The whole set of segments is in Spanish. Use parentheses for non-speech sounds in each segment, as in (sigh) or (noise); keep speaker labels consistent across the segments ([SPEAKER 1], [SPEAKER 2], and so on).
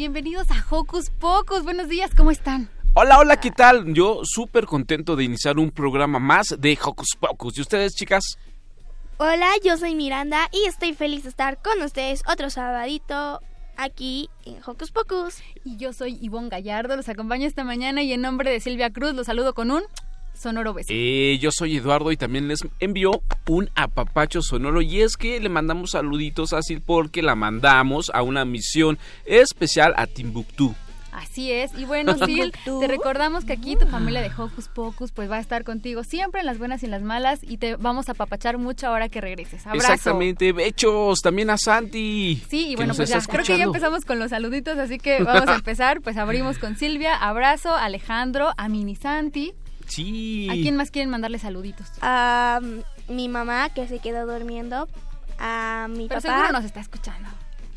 [SPEAKER 1] Bienvenidos a Hocus Pocus. Buenos días, ¿cómo están?
[SPEAKER 2] Hola, hola, ¿qué tal? Yo súper contento de iniciar un programa más de Hocus Pocus. ¿Y ustedes, chicas?
[SPEAKER 3] Hola, yo soy Miranda y estoy feliz de estar con ustedes otro sabadito aquí en Hocus Pocus.
[SPEAKER 1] Y yo soy Ivonne Gallardo, los acompaño esta mañana y en nombre de Silvia Cruz los saludo con un sonoro beso.
[SPEAKER 2] Eh, yo soy Eduardo y también les envió un apapacho sonoro y es que le mandamos saluditos a Sil porque la mandamos a una misión especial a Timbuktu.
[SPEAKER 1] Así es. Y bueno, Sil, te recordamos que aquí tu familia de Hocus Pocus pues va a estar contigo siempre en las buenas y en las malas y te vamos a apapachar mucho ahora que regreses. Abrazo.
[SPEAKER 2] Exactamente, bechos, también a Santi.
[SPEAKER 1] Sí, y bueno, pues ya, creo que ya empezamos con los saluditos, así que vamos a (laughs) empezar. Pues abrimos con Silvia, abrazo, Alejandro, a Mini Santi.
[SPEAKER 2] Sí.
[SPEAKER 1] ¿A quién más quieren mandarle saluditos?
[SPEAKER 3] A mi mamá que se quedó durmiendo. A mi
[SPEAKER 1] Pero
[SPEAKER 3] papá.
[SPEAKER 1] seguro nos está escuchando.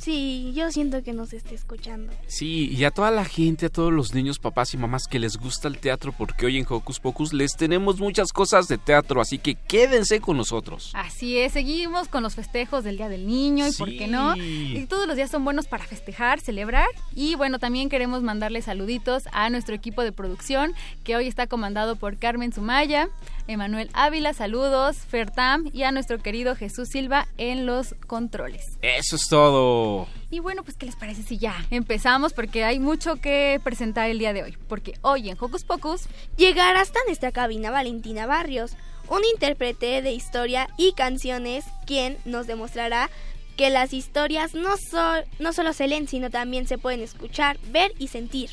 [SPEAKER 3] Sí, yo siento que nos esté escuchando.
[SPEAKER 2] Sí, y a toda la gente, a todos los niños, papás y mamás que les gusta el teatro, porque hoy en Hocus Pocus les tenemos muchas cosas de teatro, así que quédense con nosotros.
[SPEAKER 1] Así es, seguimos con los festejos del Día del Niño y por qué no. Y todos los días son buenos para festejar, celebrar. Y bueno, también queremos mandarle saluditos a nuestro equipo de producción, que hoy está comandado por Carmen Sumaya, Emanuel Ávila, saludos, Fertam y a nuestro querido Jesús Silva en los controles.
[SPEAKER 2] Eso es todo.
[SPEAKER 1] Y bueno, pues ¿qué les parece si ya empezamos? Porque hay mucho que presentar el día de hoy. Porque hoy en Hocus Pocus
[SPEAKER 3] Llegar hasta nuestra cabina Valentina Barrios, un intérprete de historia y canciones, quien nos demostrará que las historias no, so- no solo se leen, sino también se pueden escuchar, ver y sentir.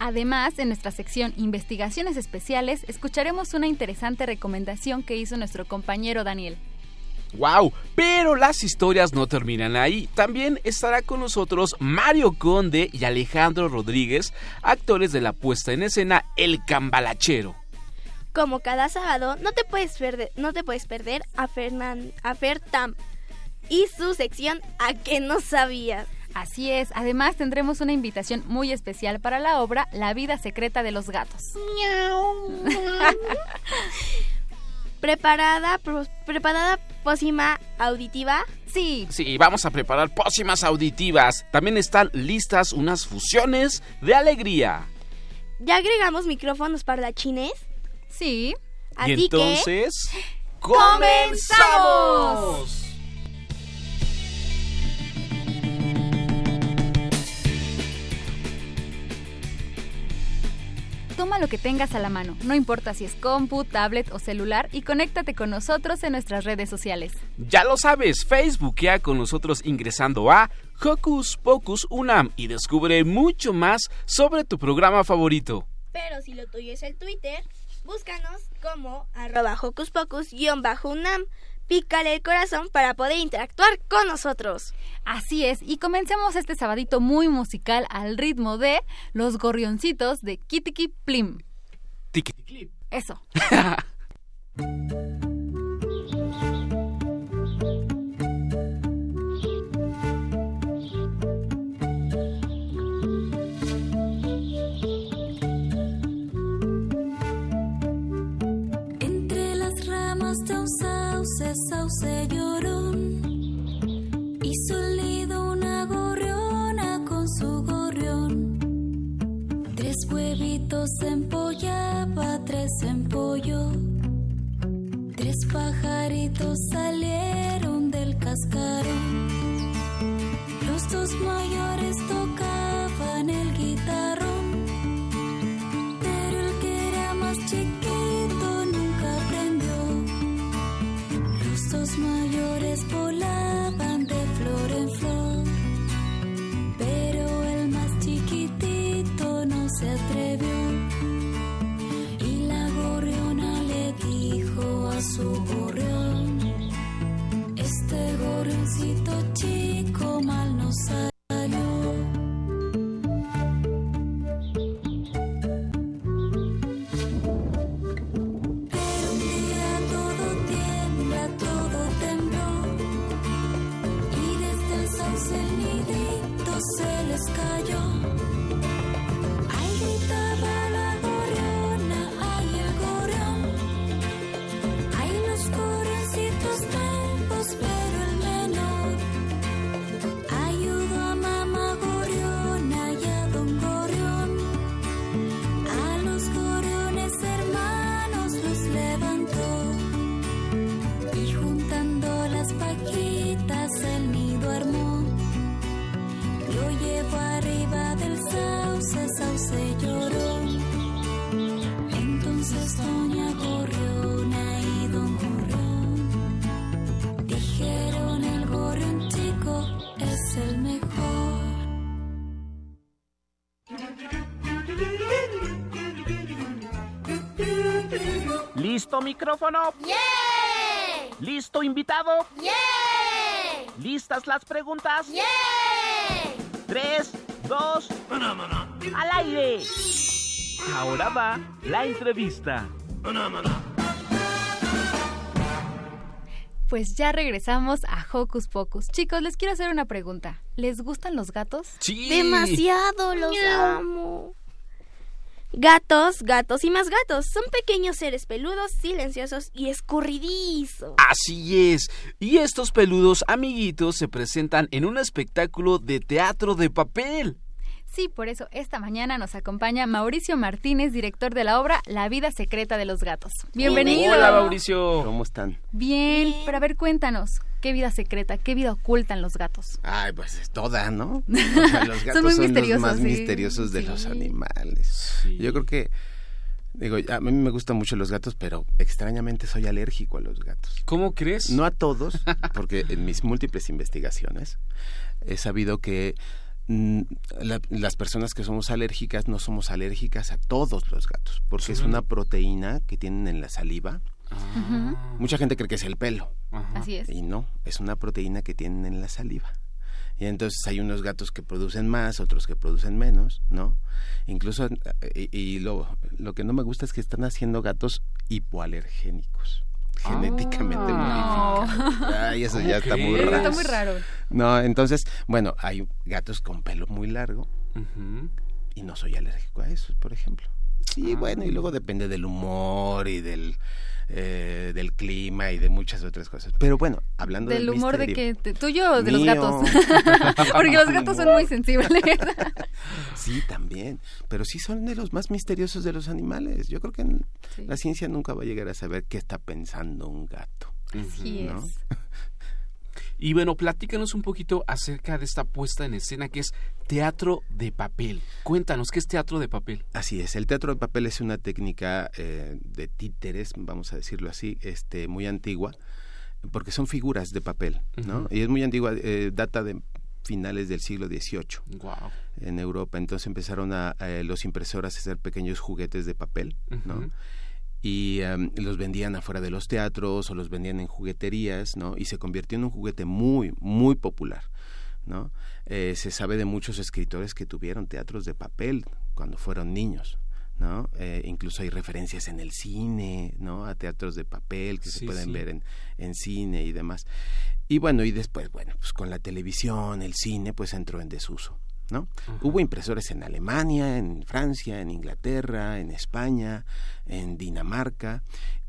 [SPEAKER 1] Además, en nuestra sección Investigaciones Especiales, escucharemos una interesante recomendación que hizo nuestro compañero Daniel.
[SPEAKER 2] ¡Wow! Pero las historias no terminan ahí. También estará con nosotros Mario Conde y Alejandro Rodríguez, actores de la puesta en escena El Cambalachero.
[SPEAKER 3] Como cada sábado, no te puedes perder, no te puedes perder a, Fernan, a Fertam y su sección A que no sabías.
[SPEAKER 1] Así es, además tendremos una invitación muy especial para la obra La vida secreta de los gatos. (laughs)
[SPEAKER 3] Preparada, pro- preparada pócima auditiva.
[SPEAKER 1] Sí,
[SPEAKER 2] Sí, vamos a preparar pócimas auditivas. También están listas unas fusiones de alegría.
[SPEAKER 3] Ya agregamos micrófonos parlachines.
[SPEAKER 1] sí.
[SPEAKER 3] Así
[SPEAKER 2] y entonces...
[SPEAKER 1] ¡Comenzamos! Toma lo que tengas a la mano, no importa si es compu, tablet o celular, y conéctate con nosotros en nuestras redes sociales.
[SPEAKER 2] Ya lo sabes, Facebookea con nosotros ingresando a Hocus Pocus Unam y descubre mucho más sobre tu programa favorito.
[SPEAKER 3] Pero si lo tuyo es el Twitter, búscanos como arroba hocus pocus-unam. Pícale el corazón para poder interactuar con nosotros.
[SPEAKER 1] Así es, y comencemos este sabadito muy musical al ritmo de Los Gorrioncitos de Kitty Plim.
[SPEAKER 2] Tiquiticlip.
[SPEAKER 1] Eso. (laughs)
[SPEAKER 4] sauce, sauce llorón, un nido una gorriona con su gorrión. huevitos empollaba, tres empolló. Tres pajaritos salieron del cascarón. Los dos mayores tocaban el Los mayores volaban de flor en flor, pero el más chiquitito no se atrevió. Y la gorriona le dijo a su gorrión, este gorrioncito chico mal no salió.
[SPEAKER 5] ¿Listo micrófono? ¿Listo invitado? ¿Listas las preguntas? Tres, dos, al aire. Ahora va la entrevista.
[SPEAKER 1] Pues ya regresamos a Hocus Pocus. Chicos, les quiero hacer una pregunta. ¿Les gustan los gatos?
[SPEAKER 2] Sí.
[SPEAKER 3] Demasiado los amo. Gatos, gatos y más gatos. Son pequeños seres peludos, silenciosos y escurridizos.
[SPEAKER 2] Así es. Y estos peludos amiguitos se presentan en un espectáculo de teatro de papel.
[SPEAKER 1] Sí, por eso esta mañana nos acompaña Mauricio Martínez, director de la obra La vida secreta de los gatos. Bienvenido.
[SPEAKER 2] Hola, Mauricio.
[SPEAKER 6] ¿Cómo están?
[SPEAKER 1] Bien, pero a ver, cuéntanos, ¿qué vida secreta, qué vida ocultan los gatos?
[SPEAKER 6] Ay, pues es toda, ¿no? (laughs) O sea, los gatos
[SPEAKER 1] muy
[SPEAKER 6] son,
[SPEAKER 1] misteriosos,
[SPEAKER 6] los más
[SPEAKER 1] sí.
[SPEAKER 6] misteriosos de los animales.
[SPEAKER 2] Sí.
[SPEAKER 6] Yo creo que, digo, a mí me gustan mucho los gatos, pero extrañamente soy alérgico a los gatos.
[SPEAKER 2] ¿Cómo crees?
[SPEAKER 6] No a todos, (laughs) porque en mis múltiples investigaciones he sabido que mm, la- las personas que somos alérgicas no somos alérgicas a todos los gatos, porque es una proteína que tienen en la saliva.
[SPEAKER 2] Ah,
[SPEAKER 6] Mucha gente cree que es el pelo.
[SPEAKER 2] ajá.
[SPEAKER 1] Así es.
[SPEAKER 6] Y no, es una proteína que tienen en la saliva. Y entonces hay unos gatos que producen más, otros que producen menos, ¿no? Incluso, eh, y, y lo, lo que no me gusta es que están haciendo gatos hipoalergénicos, genéticamente
[SPEAKER 1] Ah.
[SPEAKER 6] modificados. Ay, eso
[SPEAKER 2] ¿Cómo
[SPEAKER 6] ya está muy raro.
[SPEAKER 1] Está muy raro.
[SPEAKER 6] No, entonces, bueno, hay gatos con pelo muy largo y no soy alérgico a esos, por ejemplo. Y
[SPEAKER 2] Ah.
[SPEAKER 6] bueno, y luego depende del humor y del, eh, del clima y de muchas otras cosas. Pero bueno, hablando
[SPEAKER 1] ¿Del
[SPEAKER 6] del
[SPEAKER 1] humor de
[SPEAKER 6] misterio-
[SPEAKER 1] que tuyo o de los gatos? (laughs) Porque los gatos son muy sensibles. (laughs)
[SPEAKER 6] Sí, también. Pero sí son de los más misteriosos de los animales. Yo creo que
[SPEAKER 1] Sí.
[SPEAKER 6] la ciencia nunca va a llegar a saber qué está pensando un gato.
[SPEAKER 1] Así
[SPEAKER 6] ¿no?
[SPEAKER 1] es.
[SPEAKER 2] Y bueno, platícanos un poquito acerca de esta puesta en escena que es teatro de papel. Cuéntanos, ¿qué es teatro de papel?
[SPEAKER 6] Así es. El teatro de papel es una técnica eh, de títeres, vamos a decirlo así, este, muy antigua, porque son figuras de papel, ¿no? Y es muy antigua, eh, data de finales del siglo XVIII
[SPEAKER 2] Wow.
[SPEAKER 6] en Europa. Entonces empezaron a, eh, los impresores a hacer pequeños juguetes de papel, ¿no? Y em, los vendían afuera de los teatros o los vendían en jugueterías, ¿no? Y se convirtió en un juguete muy, muy popular, ¿no? Eh, se sabe de muchos escritores que tuvieron teatros de papel cuando fueron niños, ¿no? Eh, incluso hay referencias en el cine, ¿no? A teatros de papel que
[SPEAKER 2] Sí,
[SPEAKER 6] se pueden
[SPEAKER 2] sí.
[SPEAKER 6] ver en, en cine y demás. Y bueno, y después, bueno, pues con la televisión, el cine, pues entró en desuso, ¿no? Hubo impresores en Alemania, en Francia, en Inglaterra, en España, en Dinamarca,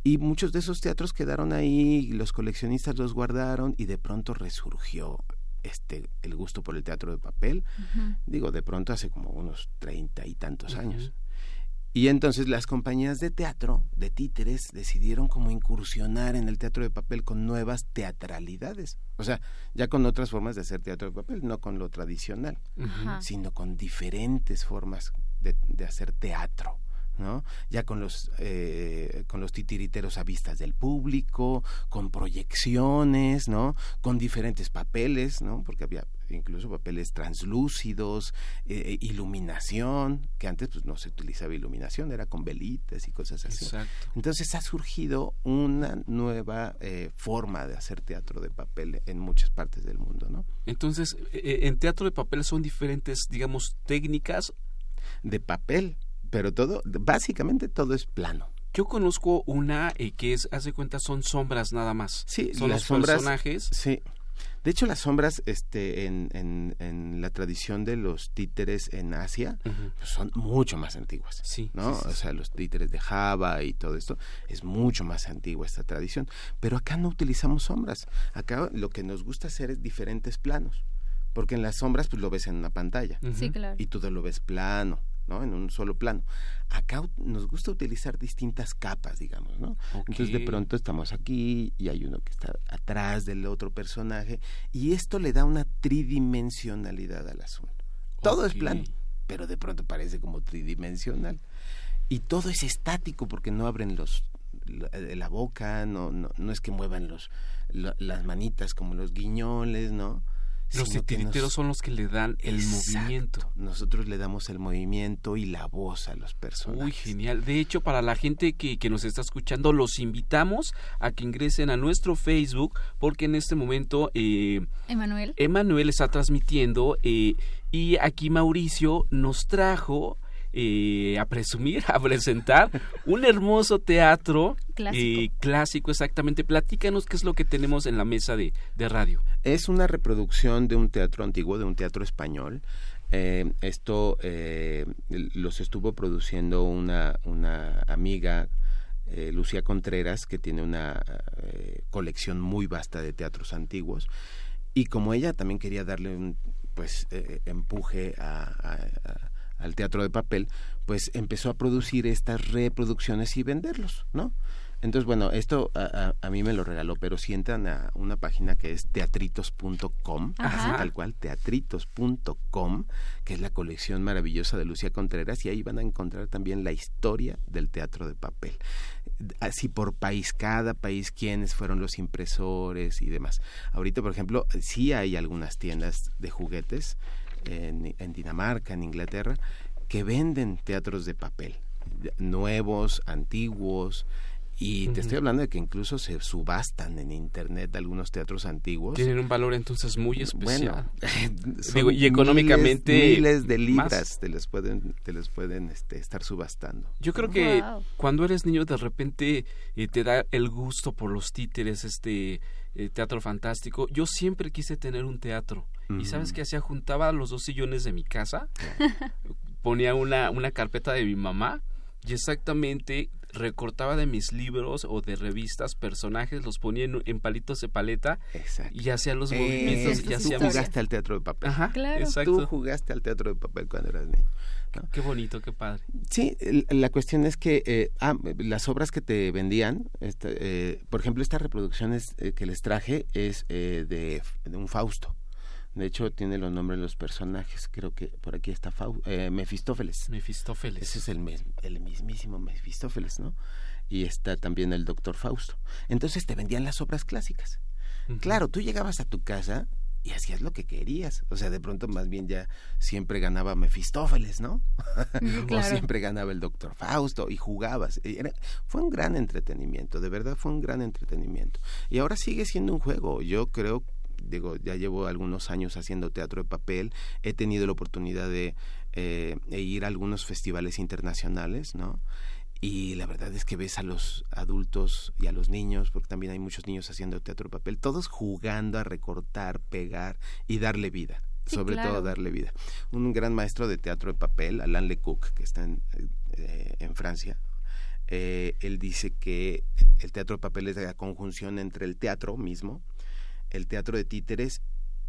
[SPEAKER 6] y muchos de esos teatros quedaron ahí, los coleccionistas los guardaron y de pronto resurgió este el gusto por el teatro de papel, digo, de pronto hace como unos treinta y tantos años. Y entonces las compañías de teatro, de títeres, decidieron como incursionar en el teatro de papel con nuevas teatralidades. O sea, ya con otras formas de hacer teatro de papel, no con lo tradicional, sino con diferentes formas de, de hacer teatro. ¿no? Ya con los, eh, con los titiriteros a vistas del público, con proyecciones, ¿no? Con diferentes papeles, ¿no? Porque había incluso papeles translúcidos, eh, eh, iluminación, que antes pues no se utilizaba iluminación, era con velitas y cosas así. Entonces ha surgido una nueva forma de hacer teatro de papel en muchas partes del mundo, ¿no?
[SPEAKER 2] Entonces, en teatro de papel son diferentes, digamos, técnicas
[SPEAKER 6] de papel pero todo, básicamente todo es plano.
[SPEAKER 2] Yo conozco una eh, que es, hace cuenta, son sombras nada más.
[SPEAKER 6] Sí,
[SPEAKER 2] son
[SPEAKER 6] los
[SPEAKER 2] sombras, personajes.
[SPEAKER 6] Sí. De hecho, las sombras, este, en, en, en, la tradición de los títeres en Asia, pues son mucho más antiguas.
[SPEAKER 2] Sí.
[SPEAKER 6] ¿no? o sea, los títeres de Java y todo esto, es mucho más antigua esta tradición. Pero acá no utilizamos sombras. Acá lo que nos gusta hacer es diferentes planos. Porque en las sombras, pues lo ves en una pantalla.
[SPEAKER 1] Sí, claro.
[SPEAKER 6] Y tú lo ves plano en un solo plano. Acá nos gusta utilizar distintas capas, digamos, ¿no? Entonces de pronto estamos aquí y hay uno que está atrás del otro personaje y esto le da una tridimensionalidad al asunto. Todo es plano, pero de pronto parece como tridimensional. Y todo es estático porque no abren los la, boca, no, no, no es que muevan los las manitas como los guiñoles, ¿no?
[SPEAKER 2] Los titiriteros son los que le dan el movimiento.
[SPEAKER 6] Nosotros le damos el movimiento y la voz a los personajes.
[SPEAKER 2] Uy, genial. De hecho, para la gente que, que nos está escuchando, los invitamos a que ingresen a nuestro Facebook, porque en este momento...
[SPEAKER 1] Eh, Emanuel.
[SPEAKER 2] Emanuel está transmitiendo eh, y aquí Mauricio nos trajo eh, a presumir, (laughs) a presentar un hermoso teatro
[SPEAKER 1] clásico.
[SPEAKER 2] Eh, clásico, exactamente. Platícanos qué es lo que tenemos en la mesa de, radio.
[SPEAKER 6] Es una reproducción de un teatro antiguo, de un teatro español. Eh, esto los estuvo produciendo una, una amiga Lucía Contreras, que tiene una colección muy vasta de teatros antiguos. Y como ella también quería darle un pues empuje a, al teatro de papel, pues empezó a producir estas reproducciones y venderlos, ¿no? Entonces, bueno, esto a, a, mí me lo regaló, pero si entran a una página que es teatritos.com, así tal cual, teatritos.com, que es la colección maravillosa de Lucía Contreras, y ahí van a encontrar también la historia del teatro de papel. Así por país, cada país, quiénes fueron los impresores y demás. Ahorita, por ejemplo, sí hay algunas tiendas de juguetes en, Dinamarca, en Inglaterra, que venden teatros de papel, nuevos, antiguos, y te estoy hablando de que incluso se subastan en internet algunos teatros antiguos.
[SPEAKER 2] Tienen un valor entonces muy especial. (laughs) Bueno, y económicamente
[SPEAKER 6] miles, de libras te les pueden te les pueden este, estar subastando.
[SPEAKER 2] Yo creo que cuando eres niño de repente eh, te da el gusto por los títeres, este eh, teatro fantástico. Yo siempre quise tener un teatro. ¿Y sabes qué hacía? Juntaba los dos sillones de mi casa, (laughs) ponía una, una carpeta de mi mamá y exactamente recortaba de mis libros o de revistas personajes, los ponía en, palitos de paleta y hacía los movimientos. y
[SPEAKER 6] hacía tú jugaste al teatro de papel.
[SPEAKER 2] Ajá, claro.
[SPEAKER 6] Tú jugaste al teatro de papel cuando eras niño.
[SPEAKER 2] Qué bonito, qué padre.
[SPEAKER 6] Sí, la cuestión es que eh, ah, las obras que te vendían, este, eh, por ejemplo, esta reproducción eh, que les traje es de, de, un Fausto. De hecho, tiene los nombres de los personajes. Creo que por aquí está Mefistófeles.
[SPEAKER 2] Mefistófeles.
[SPEAKER 6] Ese es el, el mismísimo Mefistófeles, ¿no? Y está también el doctor Fausto. Entonces te vendían las obras clásicas. Claro, tú llegabas a tu casa y hacías lo que querías. O sea, de pronto más bien ya siempre ganaba Mefistófeles, ¿no? (laughs) o siempre ganaba el doctor Fausto y jugabas. fue un gran entretenimiento, de verdad fue un gran entretenimiento. Y ahora sigue siendo un juego. Yo creo, digo, ya llevo algunos años haciendo teatro de papel, he tenido la oportunidad de eh, ir a algunos festivales internacionales, ¿no? y la verdad es que ves a los adultos y a los niños, porque también hay muchos niños haciendo teatro de papel, todos jugando a recortar, pegar y darle vida. sobre todo darle vida. Un gran maestro de teatro de papel, Alain Lecoq, que está en, eh, en Francia, eh, él dice que el teatro de papel es la conjunción entre el teatro mismo, el teatro de títeres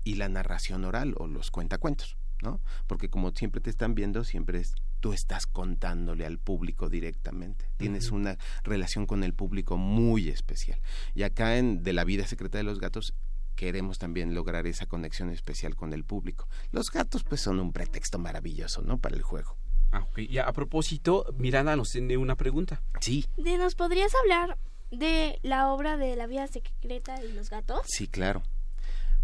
[SPEAKER 6] y la narración oral o los cuentacuentos, ¿no? Porque como siempre te están viendo, siempre es tú estás contándole al público directamente. Tienes una relación con el público muy especial. Y acá en De la vida secreta de los gatos queremos también lograr esa conexión especial con el público. Los gatos pues son un pretexto maravilloso, ¿no? Para el juego.
[SPEAKER 2] Ah, ok. Y a propósito, Miranda nos tiene una pregunta.
[SPEAKER 6] Sí.
[SPEAKER 3] ¿De ¿Nos podrías hablar de la obra de La vida secreta y los gatos?
[SPEAKER 6] Sí, claro.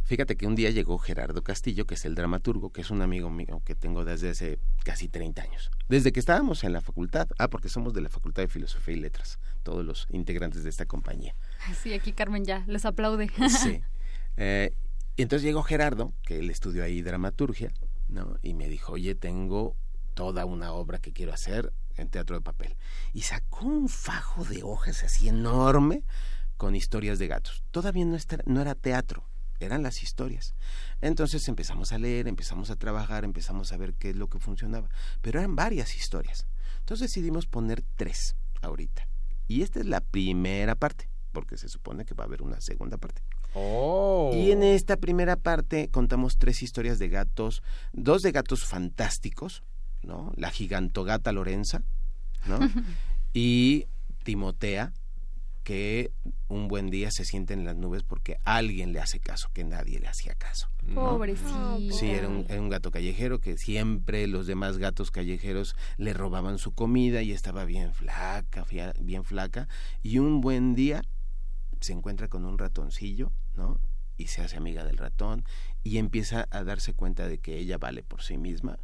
[SPEAKER 6] Fíjate que un día llegó Gerardo Castillo, que es el dramaturgo, que es un amigo mío que tengo desde hace casi 30 años. Desde que estábamos en la facultad, ah, porque somos de la Facultad de Filosofía y Letras, todos los integrantes de esta compañía.
[SPEAKER 1] Sí, aquí Carmen ya les aplaude.
[SPEAKER 6] Sí. (laughs) Eh, y entonces llegó Gerardo, que él estudió ahí dramaturgia, ¿no? Y me dijo, oye, tengo toda una obra que quiero hacer en teatro de papel. Y sacó un fajo de hojas así enorme con historias de gatos. Todavía no, está- no era teatro, eran las historias. Entonces empezamos a leer, empezamos a trabajar, empezamos a ver qué es lo que funcionaba. Pero eran varias historias. Entonces decidimos poner tres ahorita. Y esta es la primera parte, porque se supone que va a haber una segunda parte.
[SPEAKER 2] Oh.
[SPEAKER 6] Y en esta primera parte contamos tres historias de gatos, dos de gatos fantásticos, ¿no? La gigantogata Lorenza, ¿no? (laughs) y Timotea, que un buen día se siente en las nubes porque alguien le hace caso, que nadie le hacía caso.
[SPEAKER 1] Pobrecito.
[SPEAKER 6] Sí, era un, era un gato callejero que siempre los demás gatos callejeros le robaban su comida y estaba bien flaca, bien flaca. Y un buen día se encuentra con un ratoncillo, ¿no? Y se hace amiga del ratón y empieza a darse cuenta de que ella vale por sí misma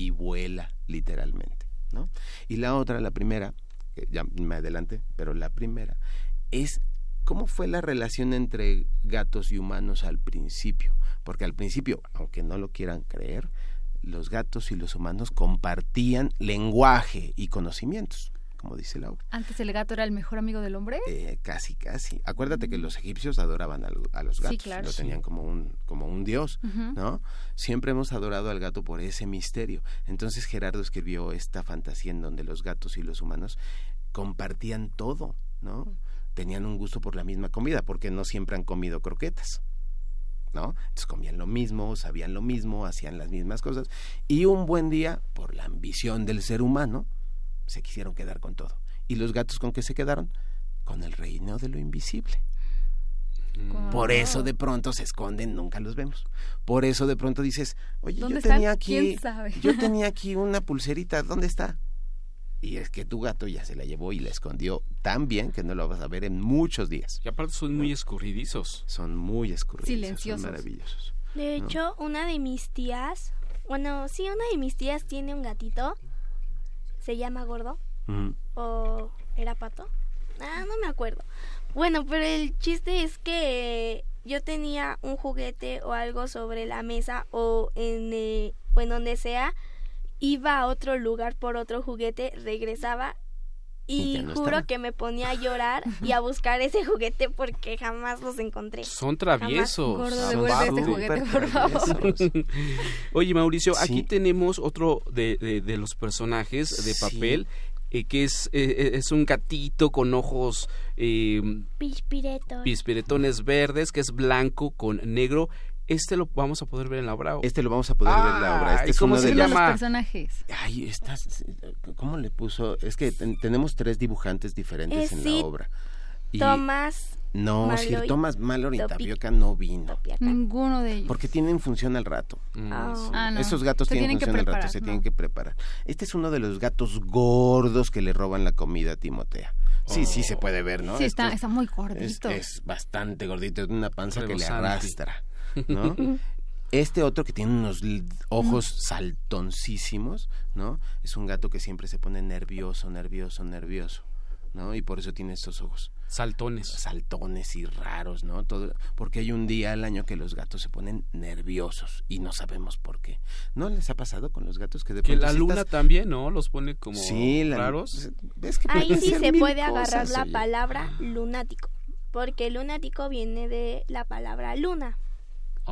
[SPEAKER 6] y vuela literalmente, ¿no? Y la otra, la primera, ya me adelante, pero la primera es cómo fue la relación entre gatos y humanos al principio, porque al principio, aunque no lo quieran creer, los gatos y los humanos compartían lenguaje y conocimientos, como dice Laura.
[SPEAKER 1] Antes el gato era el mejor amigo del hombre.
[SPEAKER 6] Eh, casi, casi. Acuérdate que los egipcios adoraban a, lo- a los
[SPEAKER 1] Sí,
[SPEAKER 6] gatos,
[SPEAKER 1] claro.
[SPEAKER 6] lo
[SPEAKER 1] Sí.
[SPEAKER 6] tenían como un como un dios. ¿no? Siempre hemos adorado al gato por ese misterio. Entonces Gerardo escribió esta fantasía en donde los gatos y los humanos compartían todo, ¿no? Tenían un gusto por la misma comida, porque no siempre han comido croquetas. ¿No? Entonces comían lo mismo, sabían lo mismo, hacían las mismas cosas. Y un buen día, por la ambición del ser humano, se quisieron quedar con todo. ¿Y los gatos con qué se quedaron? Con el reino de lo invisible. Por eso de pronto se esconden, nunca los vemos. Por eso de pronto dices, oye, yo
[SPEAKER 1] ¿Dónde
[SPEAKER 6] tenía
[SPEAKER 1] están?
[SPEAKER 6] aquí, yo (laughs) tenía aquí una pulserita, ¿dónde está? Y es que tu gato ya se la llevó y la escondió tan bien que no lo vas a ver en muchos días.
[SPEAKER 2] Y aparte son muy escurridizos.
[SPEAKER 6] Son muy escurridizos,
[SPEAKER 1] Silenciosos.
[SPEAKER 6] son maravillosos.
[SPEAKER 3] De
[SPEAKER 6] ¿no?
[SPEAKER 3] hecho, una de mis tías, bueno, sí, una de mis tías tiene un gatito, se llama Gordo, o era Pato, ah, no me acuerdo. Bueno, pero el chiste es que yo tenía un juguete o algo sobre la mesa o en, eh, o en donde sea, iba a otro lugar por otro juguete, regresaba
[SPEAKER 6] Y no
[SPEAKER 3] juro
[SPEAKER 6] estaba.
[SPEAKER 3] que me ponía a llorar (laughs) y a buscar ese juguete porque jamás los encontré.
[SPEAKER 2] Son traviesos.
[SPEAKER 1] Gordo,
[SPEAKER 2] Son
[SPEAKER 1] devuelve juguete, por favor. (laughs)
[SPEAKER 2] Oye, Mauricio,
[SPEAKER 6] Sí.
[SPEAKER 2] aquí tenemos otro de, de- de los personajes de
[SPEAKER 6] Sí.
[SPEAKER 2] papel, eh, que es, eh, es un gatito con ojos eh,
[SPEAKER 3] Pispireto.
[SPEAKER 2] pispiretones verdes, que es blanco con negro. Este lo vamos a poder ver en la obra.
[SPEAKER 6] Este lo vamos a poder ver en la obra. Este
[SPEAKER 2] Ay,
[SPEAKER 6] es
[SPEAKER 2] ¿cómo
[SPEAKER 6] uno
[SPEAKER 2] se
[SPEAKER 6] de
[SPEAKER 1] de
[SPEAKER 6] los...
[SPEAKER 2] llama?
[SPEAKER 1] personajes.
[SPEAKER 6] Ay, estás... ¿Cómo le puso? Es que ten- tenemos tres dibujantes diferentes
[SPEAKER 3] Eh,
[SPEAKER 6] en
[SPEAKER 3] sí.
[SPEAKER 6] la obra. Y-
[SPEAKER 3] Tomás
[SPEAKER 6] No, Sir
[SPEAKER 3] Malloy,
[SPEAKER 6] Thomas Mallory y Tapioca no vino.
[SPEAKER 3] Topiaca.
[SPEAKER 1] Ninguno de ellos.
[SPEAKER 6] Porque tienen función al rato.
[SPEAKER 2] Mm,
[SPEAKER 3] Ah.
[SPEAKER 2] sí.
[SPEAKER 1] Ah, no.
[SPEAKER 6] Esos gatos
[SPEAKER 1] Se
[SPEAKER 6] tienen, función al rato, se
[SPEAKER 1] no.
[SPEAKER 6] tienen que preparar. Este es uno de los gatos gordos que le roban la comida a Timotea. Sí, sí se puede ver, ¿no?
[SPEAKER 1] sí, está,
[SPEAKER 6] es-
[SPEAKER 1] está muy gordito.
[SPEAKER 6] es bastante gordito, es una panza que le arrastra, ¿no? (laughs) Este otro que tiene unos ojos saltoncísimos, ¿no? Es un gato que siempre se pone nervioso, nervioso, nervioso, ¿no? Y por eso tiene estos ojos
[SPEAKER 2] Saltones.
[SPEAKER 6] saltones y raros, ¿no? Todo, porque hay un día al año que los gatos se ponen nerviosos y no sabemos por qué. ¿No les ha pasado con los gatos que de
[SPEAKER 2] Que la luna
[SPEAKER 6] estás-
[SPEAKER 2] también, ¿no? Los pone como
[SPEAKER 6] sí, la-
[SPEAKER 2] raros.
[SPEAKER 6] ¿ves que
[SPEAKER 3] Ahí sí se puede agarrar la
[SPEAKER 6] oye?
[SPEAKER 3] palabra lunático, porque lunático viene de la palabra luna.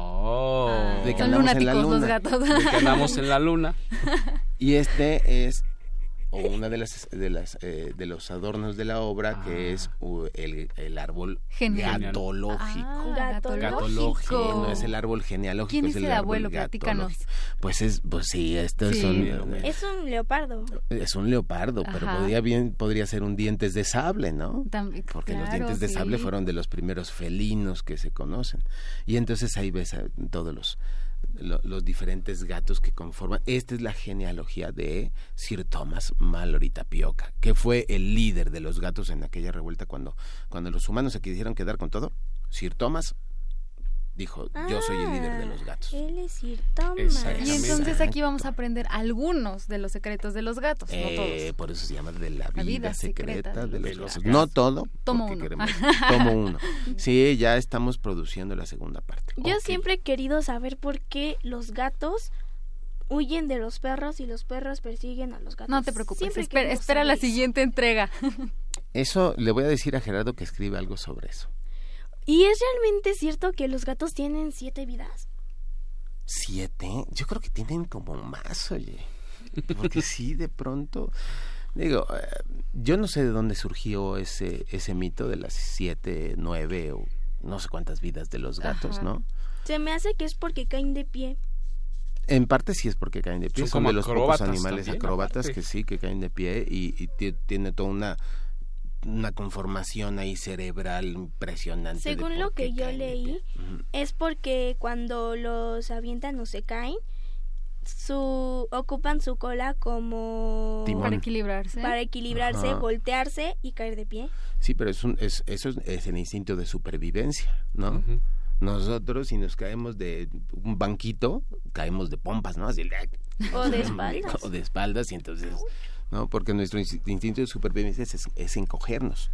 [SPEAKER 2] Oh.
[SPEAKER 1] Ah,
[SPEAKER 6] De que
[SPEAKER 1] son
[SPEAKER 6] andamos en la
[SPEAKER 1] lunáticos los gatos.
[SPEAKER 2] De que andamos en la luna. (laughs)
[SPEAKER 6] Y este es o una de las de las eh, de los adornos de la obra que
[SPEAKER 2] Ah.
[SPEAKER 6] es uh, el, el árbol
[SPEAKER 1] Genial.
[SPEAKER 6] gatológico.
[SPEAKER 1] Ah,
[SPEAKER 3] Gatológico.
[SPEAKER 6] Gatológico, no es el árbol genealógico,
[SPEAKER 1] ¿Quién
[SPEAKER 6] es
[SPEAKER 1] es
[SPEAKER 6] el
[SPEAKER 1] abuelo? Platícanos.
[SPEAKER 6] Pues es, pues sí, estos
[SPEAKER 1] Sí.
[SPEAKER 6] son
[SPEAKER 3] Es un leopardo.
[SPEAKER 6] es un leopardo, pero podría bien podría ser un dientes de sable, ¿no?
[SPEAKER 1] También-
[SPEAKER 6] Porque los dientes de sable
[SPEAKER 1] sí.
[SPEAKER 6] fueron de los primeros felinos que se conocen. Y entonces ahí ves a todos los, lo- los diferentes gatos que conforman. Esta es la genealogía de Sir Thomas Mallory Tapioca, que fue el líder de los gatos en aquella revuelta cuando, cuando los humanos se quisieron quedar con todo. Sir Thomas dijo, yo soy el líder de los gatos.
[SPEAKER 3] Él es Thomas.
[SPEAKER 1] Y entonces aquí vamos a aprender algunos de los secretos de los gatos, no
[SPEAKER 6] Eh,
[SPEAKER 1] todos.
[SPEAKER 6] por eso se llama de la vida,
[SPEAKER 1] vida
[SPEAKER 6] secreta,
[SPEAKER 1] secreta
[SPEAKER 6] de los
[SPEAKER 2] de los
[SPEAKER 6] gatos.
[SPEAKER 2] gatos.
[SPEAKER 6] No todo.
[SPEAKER 1] Tomo uno.
[SPEAKER 6] queremos- (laughs) tomo uno. Sí, ya estamos produciendo la segunda parte.
[SPEAKER 3] Yo siempre he querido saber por qué los gatos huyen de los perros y los perros persiguen a los gatos.
[SPEAKER 1] No te preocupes,
[SPEAKER 3] Siempre
[SPEAKER 1] espera, espera la siguiente entrega.
[SPEAKER 6] Eso le voy a decir a Gerardo que escribe algo sobre eso.
[SPEAKER 3] ¿Y es realmente cierto que los gatos tienen siete vidas?
[SPEAKER 6] ¿Siete? Yo creo que tienen como más, oye. Porque sí, de pronto. Digo, eh, yo no sé de dónde surgió ese, ese mito de las siete, nueve o no sé cuántas vidas de los gatos,
[SPEAKER 1] Ajá.
[SPEAKER 6] ¿no?
[SPEAKER 3] Se me hace que es porque caen de pie.
[SPEAKER 6] En parte sí es porque caen de pie,
[SPEAKER 2] Son
[SPEAKER 6] son,
[SPEAKER 2] como
[SPEAKER 6] de los pocos animales
[SPEAKER 2] también,
[SPEAKER 6] acróbatas
[SPEAKER 2] aparte.
[SPEAKER 6] que sí, que caen de pie y, y ti- tiene toda una, una conformación ahí cerebral impresionante.
[SPEAKER 3] Según lo que yo
[SPEAKER 6] caen
[SPEAKER 3] leí, es porque cuando los avientan o se caen, su ocupan su cola como
[SPEAKER 6] Timón.
[SPEAKER 1] Para equilibrarse.
[SPEAKER 3] para equilibrarse,
[SPEAKER 6] Ajá.
[SPEAKER 3] voltearse y caer de pie.
[SPEAKER 6] Sí, pero es un, es, eso es, es el instinto de supervivencia, ¿no? Nosotros, si nos caemos de un banquito, caemos de pompas, ¿no? Así,
[SPEAKER 3] O de (laughs) espaldas.
[SPEAKER 6] o de espaldas, y entonces, ¿no? Porque nuestro ins- instinto de supervivencia es, es encogernos.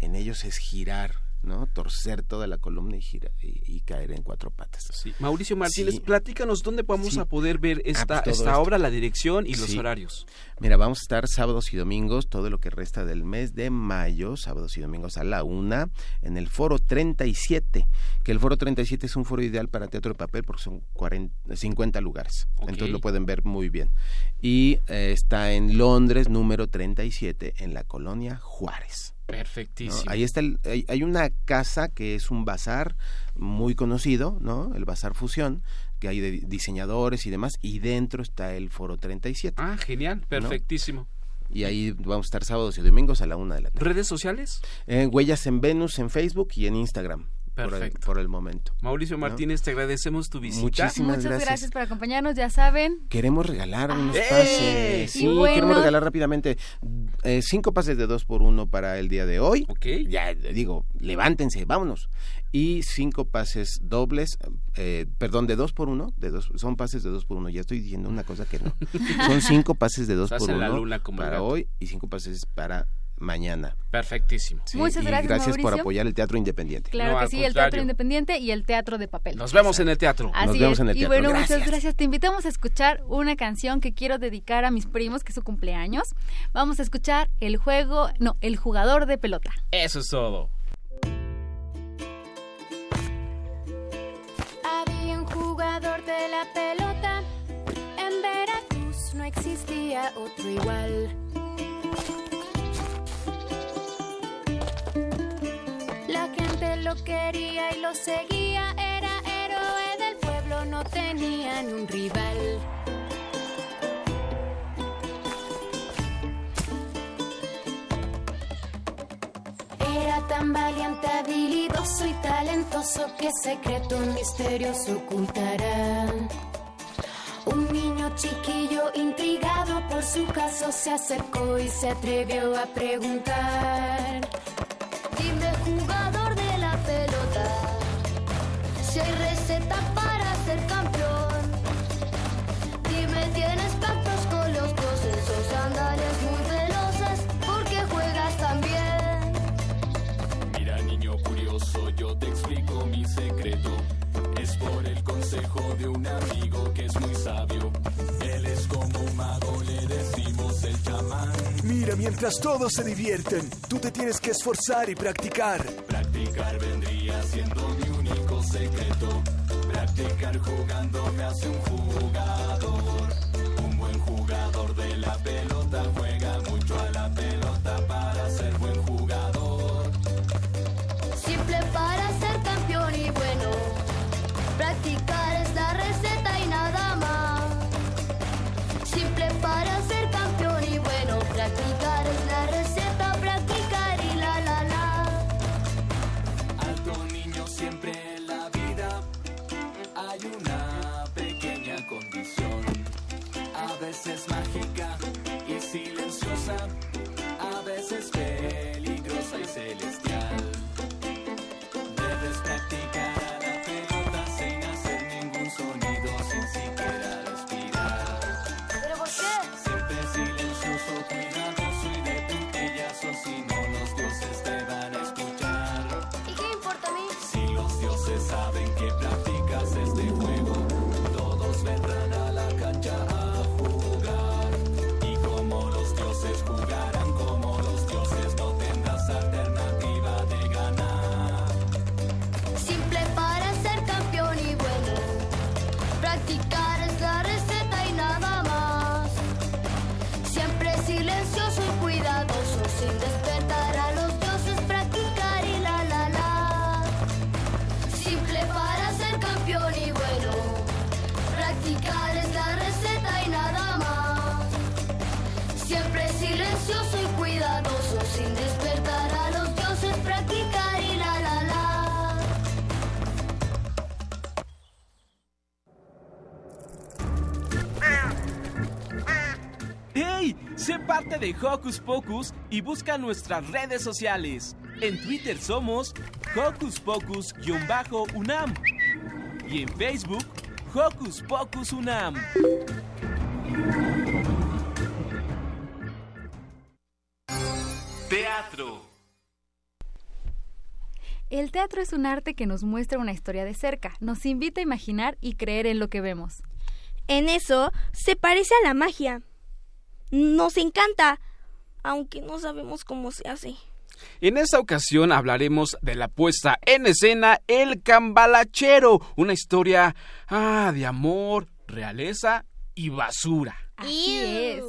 [SPEAKER 6] En ellos es girar, ¿no? Torcer toda la columna y, gira, y, y caer en cuatro patas.
[SPEAKER 2] Sí. Mauricio Martínez,
[SPEAKER 6] Sí.
[SPEAKER 2] platícanos dónde vamos
[SPEAKER 6] Sí.
[SPEAKER 2] a poder ver esta,
[SPEAKER 6] pues
[SPEAKER 2] esta obra, la dirección y los horarios.
[SPEAKER 6] Mira, vamos a estar sábados y domingos, todo lo que resta del mes de mayo, sábados y domingos a la una, en el Foro 37, que el Foro 37 es un foro ideal para teatro de papel porque son 40, 50 lugares, entonces lo pueden ver muy bien. Y eh, está en Londres, número 37, en la colonia Juárez. ¿No?
[SPEAKER 2] Perfectísimo.
[SPEAKER 6] Ahí está, el- hay, hay una casa que es un bazar muy conocido, ¿no? El Bazar Fusión, que hay de diseñadores y demás, y dentro está el Foro 37.
[SPEAKER 2] Ah, genial, perfectísimo.
[SPEAKER 6] Y ahí vamos a estar sábados y domingos a la una de la tarde.
[SPEAKER 2] ¿Redes sociales?
[SPEAKER 6] Eh, huellas en Venus, en Facebook y en Instagram. Por el,
[SPEAKER 2] Perfecto.
[SPEAKER 6] por el momento.
[SPEAKER 2] Mauricio Martínez, te agradecemos tu visita.
[SPEAKER 6] Muchísimas
[SPEAKER 1] Muchas gracias.
[SPEAKER 6] gracias.
[SPEAKER 1] por acompañarnos, ya saben.
[SPEAKER 6] Queremos regalar unos
[SPEAKER 2] ¡Eh!
[SPEAKER 6] pases.
[SPEAKER 1] Y
[SPEAKER 6] Sí,
[SPEAKER 1] bueno.
[SPEAKER 6] queremos regalar rápidamente eh, cinco pases de dos por uno para el día de hoy.
[SPEAKER 2] Ok.
[SPEAKER 6] Ya digo, levántense, vámonos. Y cinco pases dobles, eh, perdón, de dos por uno, de dos, son pases de dos por uno. Ya estoy diciendo una cosa que no. (laughs) Son cinco pases de dos
[SPEAKER 2] Estás
[SPEAKER 6] por
[SPEAKER 2] la
[SPEAKER 6] uno
[SPEAKER 2] luna como el
[SPEAKER 6] para hoy y cinco pases para mañana.
[SPEAKER 2] Perfectísimo.
[SPEAKER 6] Sí,
[SPEAKER 1] Muchas
[SPEAKER 6] y
[SPEAKER 1] gracias,
[SPEAKER 6] gracias por apoyar el teatro independiente.
[SPEAKER 1] Claro
[SPEAKER 2] No,
[SPEAKER 1] que sí, el teatro independiente y el teatro de papel.
[SPEAKER 2] Nos vemos en el teatro.
[SPEAKER 1] Así
[SPEAKER 6] Nos vemos
[SPEAKER 1] es.
[SPEAKER 6] en el
[SPEAKER 1] Y
[SPEAKER 6] teatro.
[SPEAKER 1] bueno, muchas
[SPEAKER 6] Gracias.
[SPEAKER 1] gracias. Te invitamos a escuchar una canción que quiero dedicar a mis primos, que es su cumpleaños. Vamos a escuchar el juego, no, el jugador de pelota.
[SPEAKER 2] Eso es todo.
[SPEAKER 4] Había un jugador de la pelota. En Veracruz no existía otro igual. Gente lo quería y lo seguía. Era héroe del pueblo, no tenía ni un rival. Era tan valiente, habilidoso y talentoso que secreto misterioso ocultará. Un niño chiquillo intrigado por su caso se acercó y se atrevió a preguntar.
[SPEAKER 7] Secreto. Es por el consejo de un amigo que es muy sabio. Él es como un mago, le decimos el chamán.
[SPEAKER 8] Mira, mientras todos se divierten, tú te tienes que esforzar y practicar.
[SPEAKER 7] Practicar vendría siendo mi único secreto. Practicar jugando me hace un jugador. Un buen jugador de la pelota
[SPEAKER 4] Practicar es la receta y nada más. Simple para ser campeón y bueno, practicar es la receta, practicar y la la la.
[SPEAKER 7] Alto niño siempre en la vida hay una pequeña condición, a veces mágica saben que De
[SPEAKER 2] Hocus Pocus y busca nuestras redes sociales. En Twitter somos Hocus Pocus-UNAM y en Facebook Hocus Pocus UNAM. Teatro.
[SPEAKER 1] El teatro es un arte que nos muestra una historia de cerca, nos invita a imaginar y creer en lo que vemos.
[SPEAKER 3] En eso se parece a la magia. Nos encanta, aunque no sabemos cómo se hace.
[SPEAKER 2] En esta ocasión hablaremos de la puesta en escena El Cambalachero, una historia ah, de amor, realeza y basura.
[SPEAKER 1] Así es.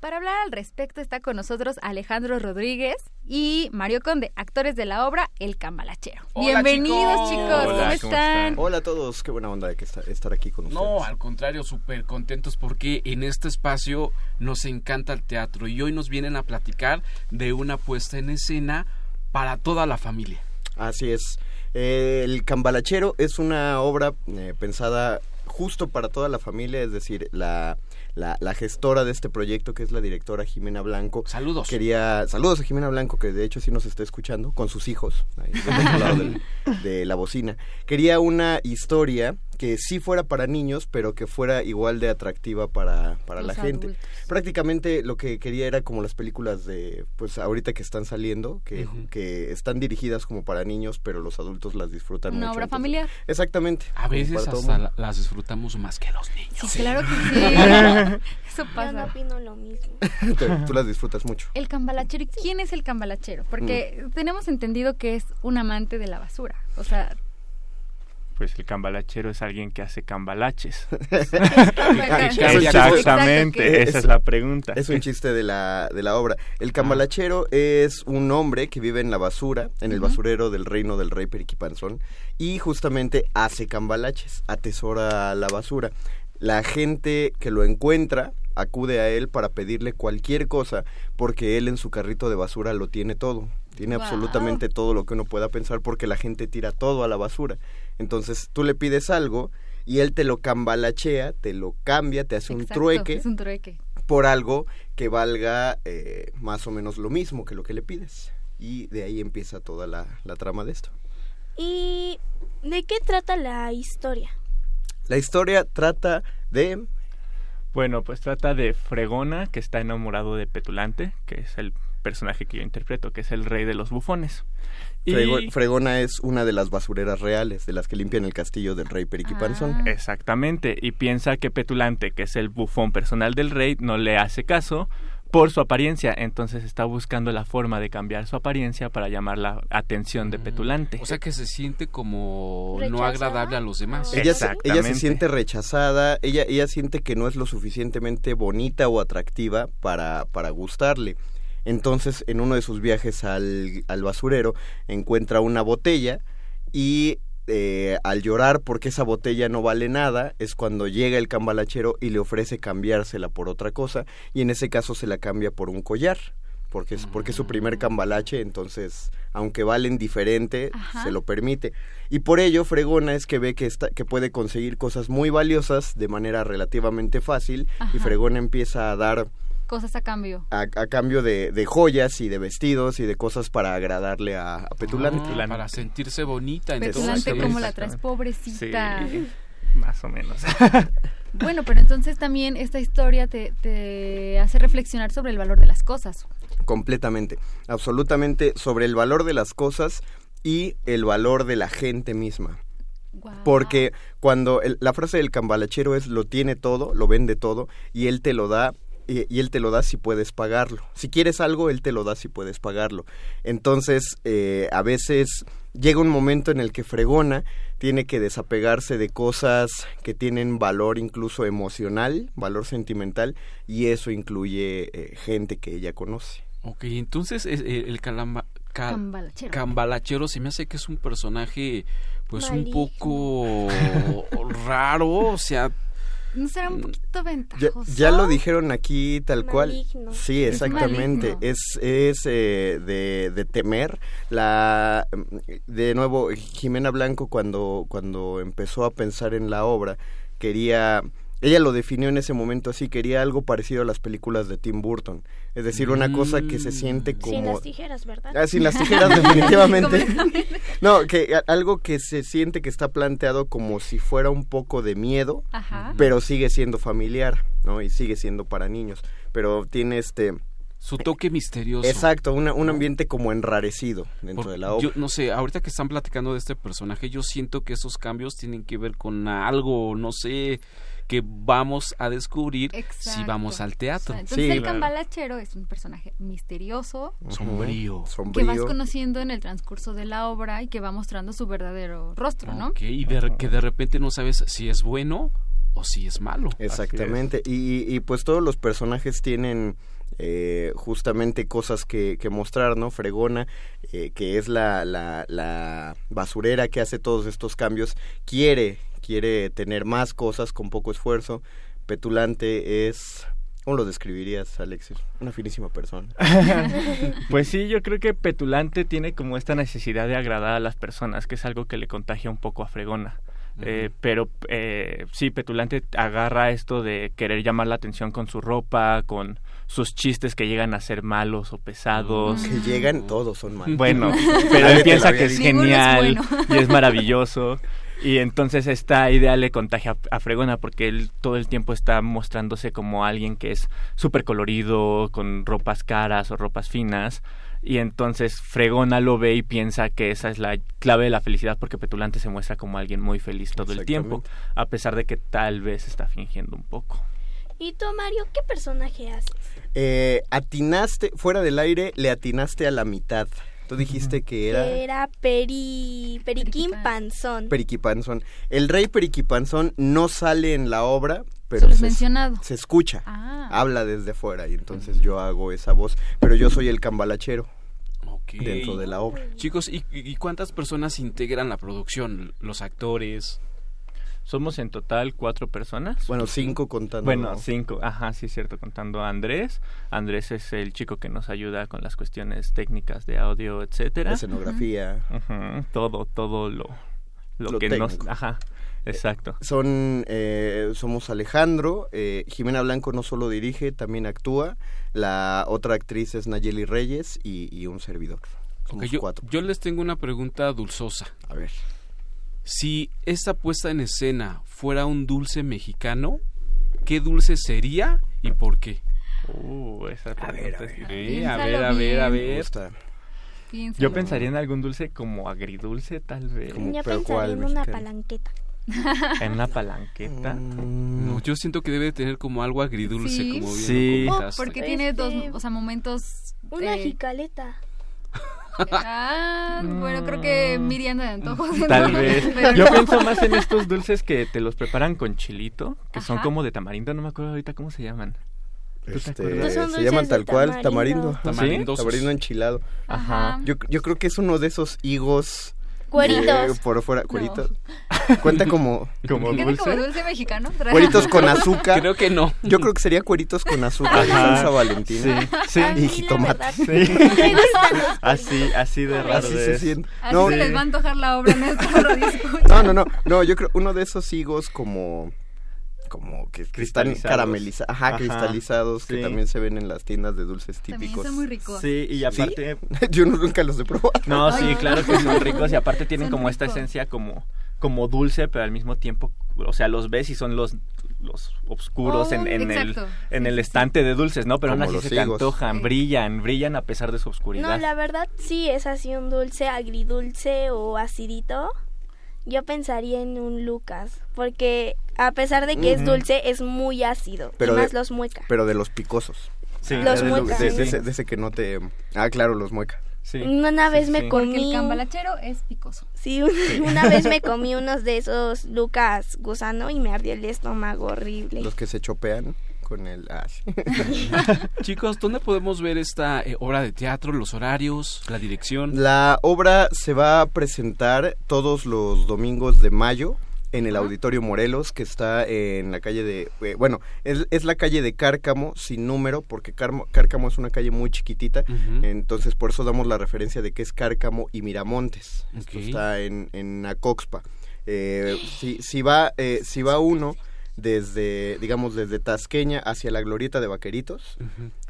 [SPEAKER 1] Para hablar al respecto está con nosotros Alejandro Rodríguez y Mario Conde, actores de la obra El Cambalachero.
[SPEAKER 2] Hola,
[SPEAKER 1] Bienvenidos
[SPEAKER 2] chicos.
[SPEAKER 1] chicos, ¿cómo,
[SPEAKER 2] Hola,
[SPEAKER 1] están?
[SPEAKER 9] Hola a todos, qué buena onda de que esta- estar aquí con ustedes.
[SPEAKER 2] No, al contrario, súper contentos porque en este espacio nos encanta el teatro y hoy nos vienen a platicar de una puesta en escena para toda la familia.
[SPEAKER 9] Así es. Eh, el Cambalachero es una obra eh, pensada justo para toda la familia, es decir, la, la, la gestora de este proyecto, que es la directora Jimena Blanco.
[SPEAKER 2] Saludos.
[SPEAKER 9] Quería, saludos a Jimena Blanco, que de hecho sí nos está escuchando, con sus hijos, ahí, del lado del- (laughs) de la bocina. Quería una historia que sí fuera para niños, pero que fuera igual de atractiva para, para la gente.
[SPEAKER 1] adultos.
[SPEAKER 9] Prácticamente lo que quería era como las películas de, pues ahorita que están saliendo, que, que están dirigidas como para niños, pero los adultos las disfrutan
[SPEAKER 1] Una
[SPEAKER 9] mucho.
[SPEAKER 1] obra
[SPEAKER 9] entonces-
[SPEAKER 1] familiar.
[SPEAKER 9] Exactamente.
[SPEAKER 2] A veces hasta la- las disfrutamos más que los niños.
[SPEAKER 1] Sí, claro que sí. (laughs) Eso
[SPEAKER 3] Yo no
[SPEAKER 1] pasa.
[SPEAKER 3] opino lo mismo. (laughs)
[SPEAKER 9] Tú- Tú las disfrutas mucho.
[SPEAKER 1] El cambalachero, ¿y quién es el cambalachero? Porque
[SPEAKER 9] Mm.
[SPEAKER 1] tenemos entendido que es un amante de la basura. O sea,
[SPEAKER 10] Pues el cambalachero es alguien que hace cambalaches. (laughs) (laughs) Exactamente, esa es la pregunta.
[SPEAKER 9] Es un chiste de la, de la obra. El cambalachero es un hombre que vive en la basura, en el basurero del reino del rey Periquipanzón, y justamente hace cambalaches, atesora la basura. La gente que lo encuentra acude a él para pedirle cualquier cosa, porque él en su carrito de basura lo tiene todo. Tiene absolutamente todo lo que uno pueda pensar, porque la gente tira todo a la basura. Entonces tú le pides algo y él te lo cambalachea, te lo cambia, te hace un trueque
[SPEAKER 1] Es un trueque.
[SPEAKER 9] por algo que valga eh, más o menos lo mismo que lo que le pides. Y de ahí empieza toda la, la trama de esto.
[SPEAKER 3] ¿Y de qué trata la historia?
[SPEAKER 9] La historia trata de...
[SPEAKER 10] Bueno, pues trata de Fregona, que está enamorado de Petulante, que es el personaje que yo interpreto, que es el rey de los bufones. Y
[SPEAKER 9] Fregona es una de las basureras reales, de las que limpian el castillo del rey Periquipanzón.
[SPEAKER 1] Ah.
[SPEAKER 10] exactamente, y piensa que Petulante, que es el bufón personal del rey, no le hace caso por su apariencia, entonces está buscando la forma de cambiar su apariencia para llamar la atención de Petulante.
[SPEAKER 2] O sea que se siente como no agradable a los demás.
[SPEAKER 9] Ella se, ella se siente rechazada, ella, ella siente que no es lo suficientemente bonita o atractiva para, para gustarle. Entonces, en uno de sus viajes al, al basurero, encuentra una botella y eh, al llorar porque esa botella no vale nada, es cuando llega el cambalachero y le ofrece cambiársela por otra cosa, y en ese caso se la cambia por un collar, porque es, porque es su primer cambalache, entonces, aunque valen diferente,
[SPEAKER 1] Ajá.
[SPEAKER 9] se lo permite. Y por ello, Fregona es que ve que, está, que puede conseguir cosas muy valiosas de manera relativamente fácil, y. Fregona empieza a dar
[SPEAKER 1] Cosas a cambio.
[SPEAKER 9] a, a cambio de, de joyas y de vestidos y de cosas para agradarle a, a Petulante.
[SPEAKER 2] Ah, para sentirse bonita.
[SPEAKER 1] Petulante
[SPEAKER 2] entonces.
[SPEAKER 1] como la traes, pobrecita.
[SPEAKER 10] Sí, (laughs) más o menos. (laughs)
[SPEAKER 1] Bueno, pero entonces también esta historia te, te hace reflexionar sobre el valor de las cosas.
[SPEAKER 9] Completamente, absolutamente sobre el valor de las cosas y el valor de la gente misma. Porque cuando el- la frase del cambalachero es lo tiene todo, lo vende todo y él te lo da y, y él te lo da si puedes pagarlo. Si quieres algo, él te lo da si puedes pagarlo. Entonces, eh, a veces llega un momento en el que Fregona tiene que desapegarse de cosas que tienen valor incluso emocional, valor sentimental, y eso incluye eh, gente que ella conoce.
[SPEAKER 2] Ok, entonces es- eh, el calamba- ca-
[SPEAKER 1] Cambalachero.
[SPEAKER 2] cambalachero se me hace que es un personaje pues un poco (laughs) raro, o sea,
[SPEAKER 1] ¿No será un poquito
[SPEAKER 9] Ya,
[SPEAKER 1] ventajoso?
[SPEAKER 9] ya lo dijeron aquí tal cual. Sí, exactamente. Es, es eh, de, de temer. La, de nuevo, Jimena Blanco cuando, cuando empezó a pensar en la obra, quería... Ella lo definió en ese momento así, quería algo parecido a las películas de Tim Burton. Es decir, una cosa que se siente como...
[SPEAKER 3] Sin las tijeras, ¿verdad?
[SPEAKER 9] Ah, sin las (laughs) tijeras, definitivamente. No, que a- algo que se siente que está planteado como si fuera un poco de miedo,
[SPEAKER 1] Ajá.
[SPEAKER 9] pero sigue siendo familiar, ¿no? Y sigue siendo para niños. Pero tiene este...
[SPEAKER 2] su toque misterioso.
[SPEAKER 9] Exacto, una- un ambiente como enrarecido dentro
[SPEAKER 2] Por-
[SPEAKER 9] de la obra.
[SPEAKER 2] Yo no sé, ahorita que están platicando de este personaje, yo siento que esos cambios tienen que ver con algo, no sé, que vamos a descubrir si vamos al teatro.
[SPEAKER 1] Entonces el cambalachero es un personaje misterioso
[SPEAKER 2] Sombrío.
[SPEAKER 1] que vas conociendo en el transcurso de la obra y que va mostrando su verdadero rostro, ¿no?
[SPEAKER 2] Ok, y de- que de repente no sabes si es bueno o si es malo.
[SPEAKER 9] Exactamente. Y, y, pues todos los personajes tienen eh, justamente cosas que, que mostrar, ¿no? Fregona, eh, que es la, la, la basurera que hace todos estos cambios, quiere, quiere tener más cosas con poco esfuerzo. Petulante es... ¿Cómo lo describirías, Alexis? Una finísima persona. (laughs)
[SPEAKER 10] Pues sí, yo creo que Petulante tiene como esta necesidad de agradar a las personas, que es algo que le contagia un poco a Fregona. Eh, pero eh, sí, Petulante agarra esto de querer llamar la atención con su ropa, con sus chistes que llegan a ser malos o pesados.
[SPEAKER 9] Que llegan, todos son malos.
[SPEAKER 10] Bueno, (laughs) pero él piensa que es
[SPEAKER 9] dicho.
[SPEAKER 10] genial y es maravilloso. Y entonces esta idea le contagia a a Fregona porque él todo el tiempo está mostrándose como alguien que es súper colorido, con ropas caras o ropas finas. Y entonces Fregona lo ve y piensa que esa es la clave de la felicidad porque Petulante se muestra como alguien muy feliz todo el tiempo, a pesar de que tal vez está fingiendo un poco.
[SPEAKER 3] ¿Y tú, Mario, qué personaje haces?
[SPEAKER 9] Eh, atinaste, fuera del aire, le atinaste a la mitad. Tú dijiste que era...
[SPEAKER 3] Que era Peri... Periquín Panzón.
[SPEAKER 9] Periquipanzón. El rey Periquipanzón no sale en la obra, pero
[SPEAKER 1] es
[SPEAKER 9] se,
[SPEAKER 1] mencionado.
[SPEAKER 9] se escucha.
[SPEAKER 1] Ah.
[SPEAKER 9] Habla desde fuera y entonces yo hago esa voz, pero yo soy el cambalachero dentro de la obra.
[SPEAKER 2] Chicos, ¿y, y cuántas personas integran la producción? Los actores.
[SPEAKER 10] Somos en total cuatro personas.
[SPEAKER 9] Bueno, cinco contando.
[SPEAKER 10] Bueno, cinco, ajá, sí es cierto, contando a Andrés. Andrés es el chico que nos ayuda con las cuestiones técnicas de audio, etcétera.
[SPEAKER 9] Escenografía.
[SPEAKER 10] Ujú, todo, todo lo, lo,
[SPEAKER 9] Lo
[SPEAKER 10] que nos... Ajá, exacto.
[SPEAKER 9] Son, eh, somos Alejandro, eh, Jimena Blanco no solo dirige, también actúa. La otra actriz es Nayeli Reyes y, y un servidor. Somos
[SPEAKER 2] Ok, yo,
[SPEAKER 9] cuatro.
[SPEAKER 2] yo les tengo una pregunta dulzosa.
[SPEAKER 9] A ver.
[SPEAKER 2] Si esta puesta en escena fuera un dulce mexicano, ¿qué dulce sería y por qué?
[SPEAKER 10] Uh, esa
[SPEAKER 9] A ver, a
[SPEAKER 10] es
[SPEAKER 9] ver.
[SPEAKER 2] Eh, a ver, a ver, a ver.
[SPEAKER 10] Yo pensaría en algún dulce como agridulce, tal vez.
[SPEAKER 9] Como-
[SPEAKER 3] Yo
[SPEAKER 9] pero
[SPEAKER 3] pensaría
[SPEAKER 9] ¿cuál
[SPEAKER 3] en una
[SPEAKER 9] mexicano?
[SPEAKER 3] palanqueta. (laughs)
[SPEAKER 10] En una palanqueta.
[SPEAKER 9] Mm,
[SPEAKER 2] No, yo siento que debe tener como algo agridulce,
[SPEAKER 1] Sí.
[SPEAKER 2] como bien
[SPEAKER 10] Sí.
[SPEAKER 2] lo
[SPEAKER 3] Oh.
[SPEAKER 1] Porque
[SPEAKER 3] Este-
[SPEAKER 1] tiene dos, o sea, momentos...
[SPEAKER 3] Una
[SPEAKER 1] eh,
[SPEAKER 3] jicaleta. (laughs)
[SPEAKER 1] Ah, bueno, creo que Miriam de antojos.
[SPEAKER 10] Tal vez.
[SPEAKER 1] Pero
[SPEAKER 10] Yo
[SPEAKER 1] no.
[SPEAKER 10] pienso más en estos dulces que te los preparan con chilito, que son como de tamarindo, no me acuerdo ahorita cómo se llaman. ¿Tú te
[SPEAKER 9] Este?
[SPEAKER 3] No
[SPEAKER 9] se llaman tal cual
[SPEAKER 3] tamarindo.
[SPEAKER 9] tamarindo. Tamarindo enchilado.
[SPEAKER 10] Ajá.
[SPEAKER 9] Yo, yo creo que es uno de esos higos
[SPEAKER 3] Cueritos.
[SPEAKER 9] Eh, por fuera, cueritos. Cuenta como, como
[SPEAKER 1] ¿Queda como dulce mexicano?
[SPEAKER 9] Cueritos (laughs) con azúcar.
[SPEAKER 2] Creo que no.
[SPEAKER 9] Yo creo que sería cueritos con azúcar y salsa valentina.
[SPEAKER 10] Sí, sí.
[SPEAKER 9] Y jitomate.
[SPEAKER 10] Sí. Así, así de raro
[SPEAKER 9] Así se siente.
[SPEAKER 1] Así
[SPEAKER 9] No,
[SPEAKER 1] se les va a antojar la obra en (laughs) radio
[SPEAKER 9] no, no, no, no, yo creo uno de esos higos como como que, están
[SPEAKER 10] Cristalizados.
[SPEAKER 9] caramelizados, ajá,
[SPEAKER 10] Ajá,
[SPEAKER 9] cristalizados que también se ven en las tiendas de dulces
[SPEAKER 1] También
[SPEAKER 9] típicos.
[SPEAKER 1] son muy ricos.
[SPEAKER 10] Sí, y aparte... (laughs)
[SPEAKER 9] Yo no- nunca los he probado.
[SPEAKER 10] No, sí, claro que son ricos y aparte tienen
[SPEAKER 1] Son
[SPEAKER 10] como esta esencia como, como dulce, pero al mismo tiempo, o sea, los ves y son los los oscuros en,
[SPEAKER 1] Oh,
[SPEAKER 10] en el
[SPEAKER 1] exacto.
[SPEAKER 10] en el estante de dulces, ¿no? Pero aún así se te antojan,
[SPEAKER 1] Sí.
[SPEAKER 10] brillan, brillan a pesar de su oscuridad.
[SPEAKER 3] No, la verdad sí es así un dulce agridulce o acidito. Yo pensaría en un Lucas, porque a pesar de que es dulce, es muy ácido.
[SPEAKER 9] Pero
[SPEAKER 3] y
[SPEAKER 9] de-
[SPEAKER 3] más los mueca.
[SPEAKER 9] Pero de los picosos.
[SPEAKER 10] Sí,
[SPEAKER 3] Los muecas.
[SPEAKER 9] de- de ese, de ese que no te... Ah, claro, los mueca.
[SPEAKER 10] sí.
[SPEAKER 3] Una vez
[SPEAKER 10] sí.
[SPEAKER 3] me
[SPEAKER 1] Porque
[SPEAKER 3] comí...
[SPEAKER 1] el cambalachero es picoso.
[SPEAKER 3] Sí, un- (laughs) una vez me comí unos de esos Lucas gusano y me ardió el estómago horrible.
[SPEAKER 9] Los que se chopean con el... Sí. (laughs)
[SPEAKER 2] Chicos, ¿dónde podemos ver esta eh, obra de teatro, los horarios, la dirección?
[SPEAKER 9] La obra se va a presentar todos los domingos de mayo en el Auditorio Morelos, que está en la calle de... eh, bueno, es, es la calle de Cárcamo, sin número, porque Carmo- Cárcamo es una calle muy chiquitita, entonces por eso damos la referencia de que es Cárcamo y Miramontes. Esto está en, en Acoxpa. Eh, si, si, va, eh, si va uno desde, digamos, desde Tasqueña hacia la Glorieta de Vaqueritos,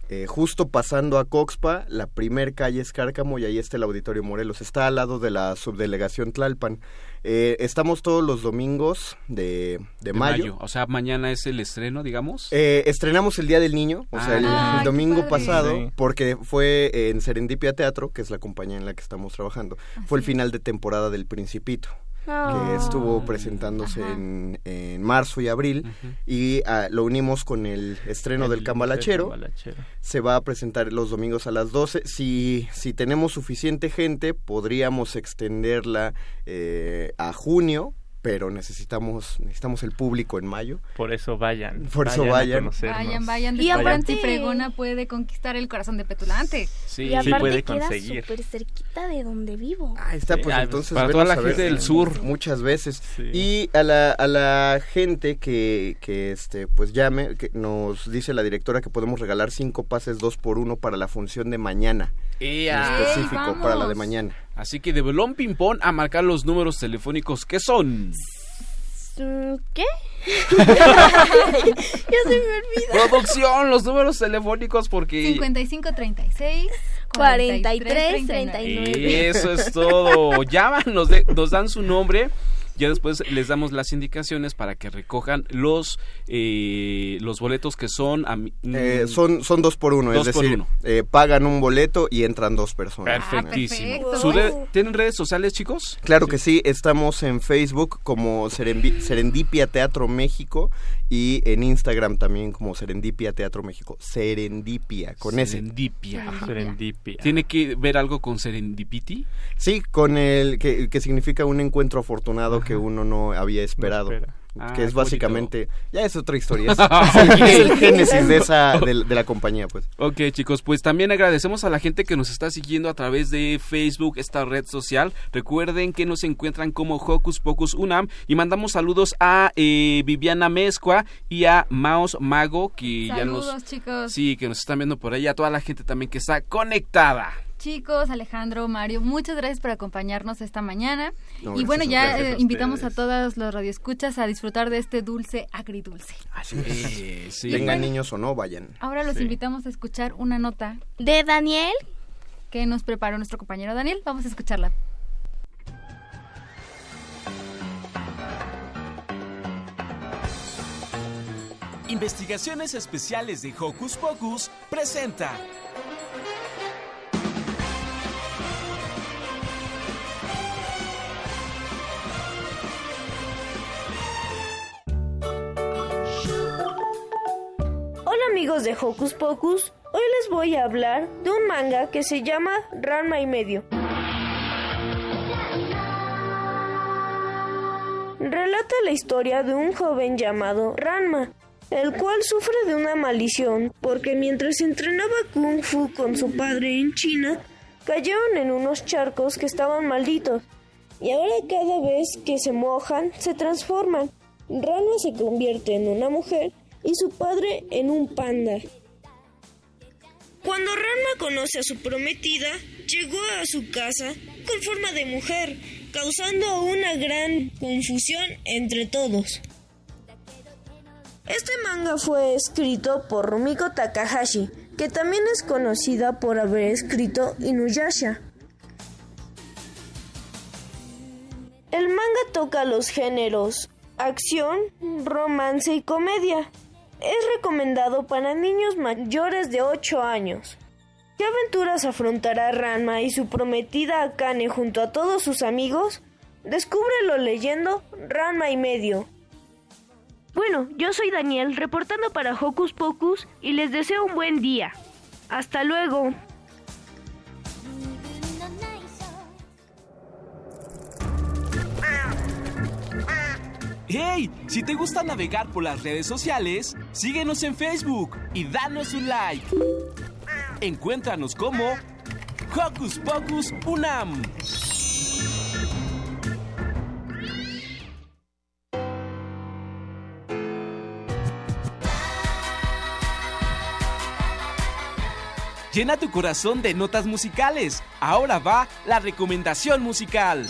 [SPEAKER 9] eh, justo pasando a Coxpa, la primer calle es Cárcamo y ahí está el Auditorio Morelos. Está al lado de la subdelegación Tlalpan. Eh, estamos todos los domingos de, de
[SPEAKER 2] De
[SPEAKER 9] mayo.
[SPEAKER 2] O sea, mañana es el estreno, digamos.
[SPEAKER 9] Eh, estrenamos el Día del Niño, o sea, el,
[SPEAKER 2] Ah.
[SPEAKER 9] el domingo pasado,
[SPEAKER 10] Sí.
[SPEAKER 9] porque fue en Serendipia Teatro, que es la compañía en la que estamos trabajando, fue el final de temporada del Principito, que
[SPEAKER 3] Ah.
[SPEAKER 9] estuvo presentándose en, en marzo y abril, y ah, lo unimos con el estreno
[SPEAKER 10] El
[SPEAKER 9] del Cambalachero,
[SPEAKER 10] Cambalachero.
[SPEAKER 9] se va a presentar los domingos a las 12. Si, si tenemos suficiente gente, podríamos extenderla eh, a junio, pero necesitamos, necesitamos el público en mayo.
[SPEAKER 10] Por eso vayan.
[SPEAKER 9] Por eso
[SPEAKER 10] a
[SPEAKER 9] vayan.
[SPEAKER 10] conocernos.
[SPEAKER 1] Vayan, vayan.
[SPEAKER 3] Y aparte-
[SPEAKER 1] Fregona puede conquistar el corazón de Petulante.
[SPEAKER 2] Sí,
[SPEAKER 3] Y aparte
[SPEAKER 10] puede
[SPEAKER 3] queda
[SPEAKER 10] conseguir.
[SPEAKER 3] súper cerquita de donde vivo.
[SPEAKER 9] Ah, está,
[SPEAKER 10] Sí,
[SPEAKER 9] pues
[SPEAKER 10] ah,
[SPEAKER 9] entonces
[SPEAKER 2] para toda la
[SPEAKER 9] a ver
[SPEAKER 2] gente del sur.
[SPEAKER 9] muchas veces.
[SPEAKER 10] Sí.
[SPEAKER 9] Y a la, a la gente que, que este pues llame, que nos dice la directora que podemos regalar cinco pases dos por uno para la función de mañana. En específico, para la de mañana.
[SPEAKER 2] Así que de Belón Ping Pong a marcar los números telefónicos que son.
[SPEAKER 3] ¿Qué? (laughs) ya se me olvidó.
[SPEAKER 2] Producción, los números telefónicos porque
[SPEAKER 1] 55 36
[SPEAKER 3] 43, 39.
[SPEAKER 2] eso es todo. Llaman, nos, de- nos dan su nombre. Ya después les damos las indicaciones para que recojan los eh, los boletos que son a
[SPEAKER 9] Eh, son, son dos por uno,
[SPEAKER 2] Dos
[SPEAKER 9] es
[SPEAKER 2] por
[SPEAKER 9] decir,
[SPEAKER 2] uno.
[SPEAKER 9] eh, pagan un boleto y entran dos personas.
[SPEAKER 2] perfectísimo. Su re- ¿Tienen redes sociales, chicos?
[SPEAKER 9] Claro que sí, estamos en Facebook como Serenvi- Serendipia Teatro México y en Instagram también como Serendipia Teatro México. Serendipia, con ese.
[SPEAKER 2] Serendipia. Ajá.
[SPEAKER 10] Serendipia.
[SPEAKER 2] ¿Tiene que ver algo con Serendipity?
[SPEAKER 9] Sí, con el que, que significa un encuentro afortunado que uno no había esperado.
[SPEAKER 10] espera.
[SPEAKER 2] Ah,
[SPEAKER 9] que es básicamente, ya es otra historia, es, (laughs) es el, es el génesis de esa, de, de la compañía, pues.
[SPEAKER 2] Ok, chicos, pues también agradecemos a la gente que nos está siguiendo a través de Facebook, esta red social. Recuerden que nos encuentran como Hocus Pocus Unam y mandamos saludos a eh, Viviana Mezcua y a Maos Mago que ya
[SPEAKER 1] Saludos,
[SPEAKER 2] nos
[SPEAKER 1] chicos.
[SPEAKER 2] sí que nos están viendo por ahí, a toda la gente también que está conectada.
[SPEAKER 1] Chicos, Alejandro, Mario, muchas gracias por acompañarnos esta mañana.
[SPEAKER 9] No,
[SPEAKER 1] y bueno, ya eh,
[SPEAKER 10] a
[SPEAKER 1] invitamos a todos los radioescuchas a disfrutar de este dulce agridulce.
[SPEAKER 2] Eh, sí.
[SPEAKER 9] Tengan niños o no, vayan.
[SPEAKER 1] Ahora los
[SPEAKER 10] Sí.
[SPEAKER 1] invitamos a escuchar una nota
[SPEAKER 3] De Daniel,
[SPEAKER 1] que nos preparó nuestro compañero Daniel. Vamos a escucharla.
[SPEAKER 11] Investigaciones Especiales de Hocus Pocus presenta.
[SPEAKER 12] Amigos de Hocus Pocus, hoy les voy a hablar de un manga que se llama Ranma y medio. Relata la historia de un joven llamado Ranma, el cual sufre de una maldición porque mientras entrenaba kung fu con su padre en China, cayeron en unos charcos que estaban malditos y ahora cada vez que se mojan se transforman. Ranma se convierte en una mujer y su padre en un panda. Cuando Ranma conoce a su prometida, llegó a su casa con forma de mujer, causando una gran confusión entre todos. Este manga fue escrito por Rumiko Takahashi, que también es conocida por haber escrito Inuyasha. El manga toca los géneros acción, romance y comedia. Es recomendado para niños mayores de 8 años. ¿Qué aventuras afrontará Ranma y su prometida Akane junto a todos sus amigos? Descúbrelo leyendo Ranma y medio. Bueno, yo soy Daniel, reportando para Hocus Pocus y les deseo un buen día. Hasta luego.
[SPEAKER 11] ¡Hey! Si te gusta navegar por las redes sociales, síguenos en Facebook y danos un like. Encuéntranos como Hocus Pocus Unam. Llena tu corazón de notas musicales. Ahora va la recomendación musical.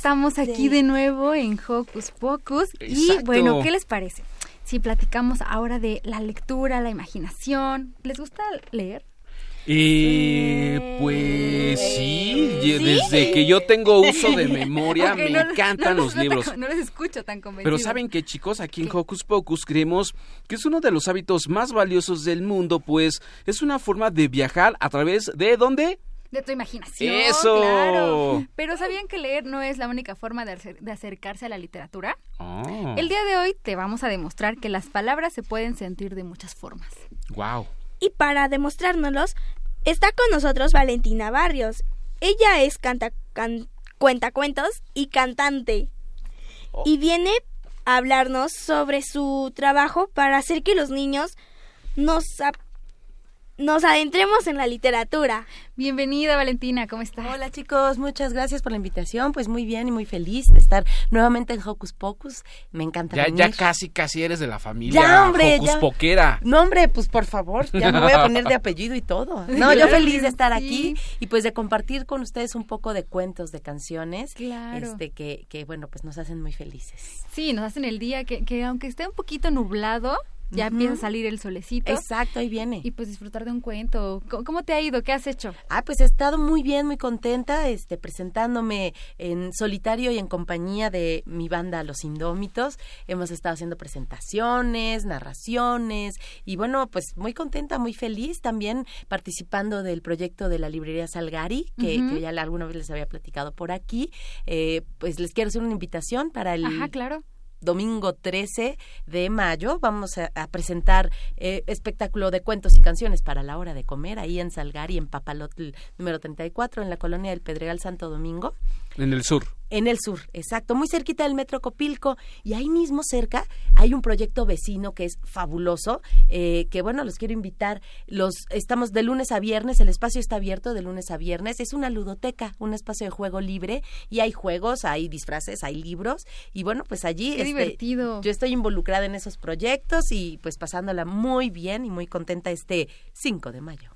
[SPEAKER 1] Estamos aquí de nuevo en Hocus Pocus. Y bueno, ¿qué les parece? Si platicamos ahora de la lectura, la imaginación. ¿Les gusta leer?
[SPEAKER 2] Eh, pues sí, desde que yo tengo uso de (laughs) memoria me
[SPEAKER 1] no-
[SPEAKER 2] encantan
[SPEAKER 1] no
[SPEAKER 2] los libros.
[SPEAKER 1] No les escucho tan convencidos.
[SPEAKER 2] Pero saben que chicos, aquí en Hocus Pocus creemos que es uno de los hábitos más valiosos del mundo, pues es una forma de viajar a través de ¿dónde?
[SPEAKER 1] De tu imaginación.
[SPEAKER 2] ¡Eso!
[SPEAKER 1] Claro. Pero ¿sabían que leer no es la única forma de, acer- de acercarse a la literatura?
[SPEAKER 2] Oh.
[SPEAKER 1] El día de hoy te vamos a demostrar que las palabras se pueden sentir de muchas formas.
[SPEAKER 2] Wow.
[SPEAKER 3] Y para demostrárnoslos, está con nosotros Valentina Barrios. Ella es canta, can- cuentacuentos y cantante. Y viene a hablarnos sobre su trabajo para hacer que los niños nos, ap- nos adentremos en la literatura.
[SPEAKER 1] Bienvenida Valentina, ¿cómo estás?
[SPEAKER 13] Hola chicos, muchas gracias por la invitación. Pues muy bien y muy feliz de estar nuevamente en Hocus Pocus. Me encanta
[SPEAKER 2] Ya,
[SPEAKER 13] venir.
[SPEAKER 2] ya casi, casi eres de la familia
[SPEAKER 13] Ya, hombre,
[SPEAKER 2] Hocus
[SPEAKER 13] ya.
[SPEAKER 2] Poquera.
[SPEAKER 13] No, hombre, pues por favor, ya me voy a poner de (laughs) apellido y todo. No, yo feliz de estar
[SPEAKER 1] sí.
[SPEAKER 13] aquí y pues de compartir con ustedes un poco de cuentos, de canciones,
[SPEAKER 1] Claro.
[SPEAKER 13] este que, que bueno, pues nos hacen muy felices.
[SPEAKER 1] Sí, nos hacen el día que, que aunque esté un poquito nublado, ya
[SPEAKER 13] Ujú.
[SPEAKER 1] empieza a salir el solecito.
[SPEAKER 13] Exacto, ahí viene.
[SPEAKER 1] Y pues disfrutar de un cuento. ¿Cómo, cómo te ha ido? ¿Qué has hecho?
[SPEAKER 13] Ah, pues he estado muy bien, muy contenta, este, presentándome en solitario y en compañía de mi banda Los Indómitos. Hemos estado haciendo presentaciones, narraciones y bueno, pues muy contenta, muy feliz también participando del proyecto de la librería Salgari, que, que ya alguna vez les había platicado por aquí. Eh, pues les quiero hacer una invitación para el
[SPEAKER 1] Ajá, claro.
[SPEAKER 13] Domingo 13 de mayo vamos a, presentar eh, espectáculo de cuentos y canciones para la hora de comer ahí en Salgari, en Papalotl número 34, en la colonia del Pedregal Santo Domingo.
[SPEAKER 2] En el sur.
[SPEAKER 13] En el sur, exacto, muy cerquita del Metro Copilco. Y ahí mismo cerca hay un proyecto vecino que es fabuloso, eh, que bueno, los quiero invitar. Los Estamos de lunes a viernes, el espacio está abierto de lunes a viernes. Es una ludoteca, un espacio de juego libre y hay juegos, hay disfraces, hay libros. Y bueno, pues allí...
[SPEAKER 1] Qué divertido.
[SPEAKER 13] Yo estoy involucrada en esos proyectos y pues pasándola muy bien y muy contenta este 5 de mayo.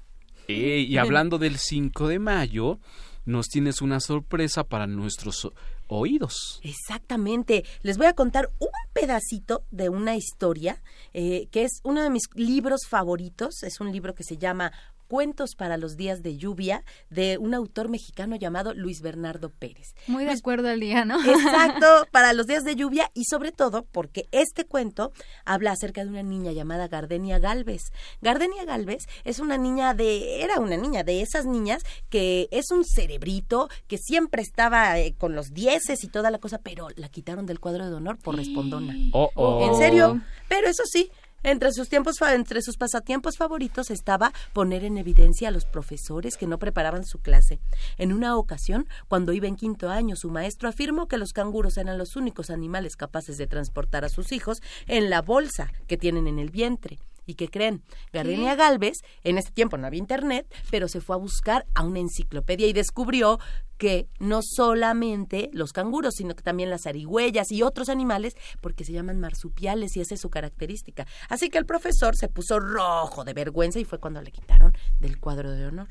[SPEAKER 2] Eh, y hablando del 5 de mayo, nos tienes una sorpresa para nuestros oídos.
[SPEAKER 13] Exactamente. Les voy a contar un pedacito de una historia eh, que es uno de mis libros favoritos. Es un libro que se llama Cuentos para los días de lluvia de un autor mexicano llamado Luis Bernardo Pérez.
[SPEAKER 1] Muy de acuerdo al día, ¿no?
[SPEAKER 13] Exacto, (laughs) para los días de lluvia y sobre todo porque este cuento habla acerca de una niña llamada Gardenia Galvez. Gardenia Galvez es una niña de, era una niña de esas niñas que es un cerebrito, que siempre estaba eh, con los dieces y toda la cosa, pero la quitaron del cuadro de honor por respondona.
[SPEAKER 2] Oh, oh.
[SPEAKER 13] En serio, pero eso sí. Entre sus, pasatiempos favoritos estaba poner en evidencia a los profesores que no preparaban su clase. En una ocasión, cuando iba en quinto año, su maestro afirmó que los canguros eran los únicos animales capaces de transportar a sus hijos en la bolsa que tienen en el vientre. ¿Y qué creen? Gardenia Galvez, en este tiempo no había internet, pero se fue a buscar a una enciclopedia y descubrió que no solamente los canguros, sino que también las arigüeyas y otros animales, porque se llaman marsupiales y esa es su característica. Así que el profesor se puso rojo de vergüenza y fue cuando le quitaron del cuadro de honor.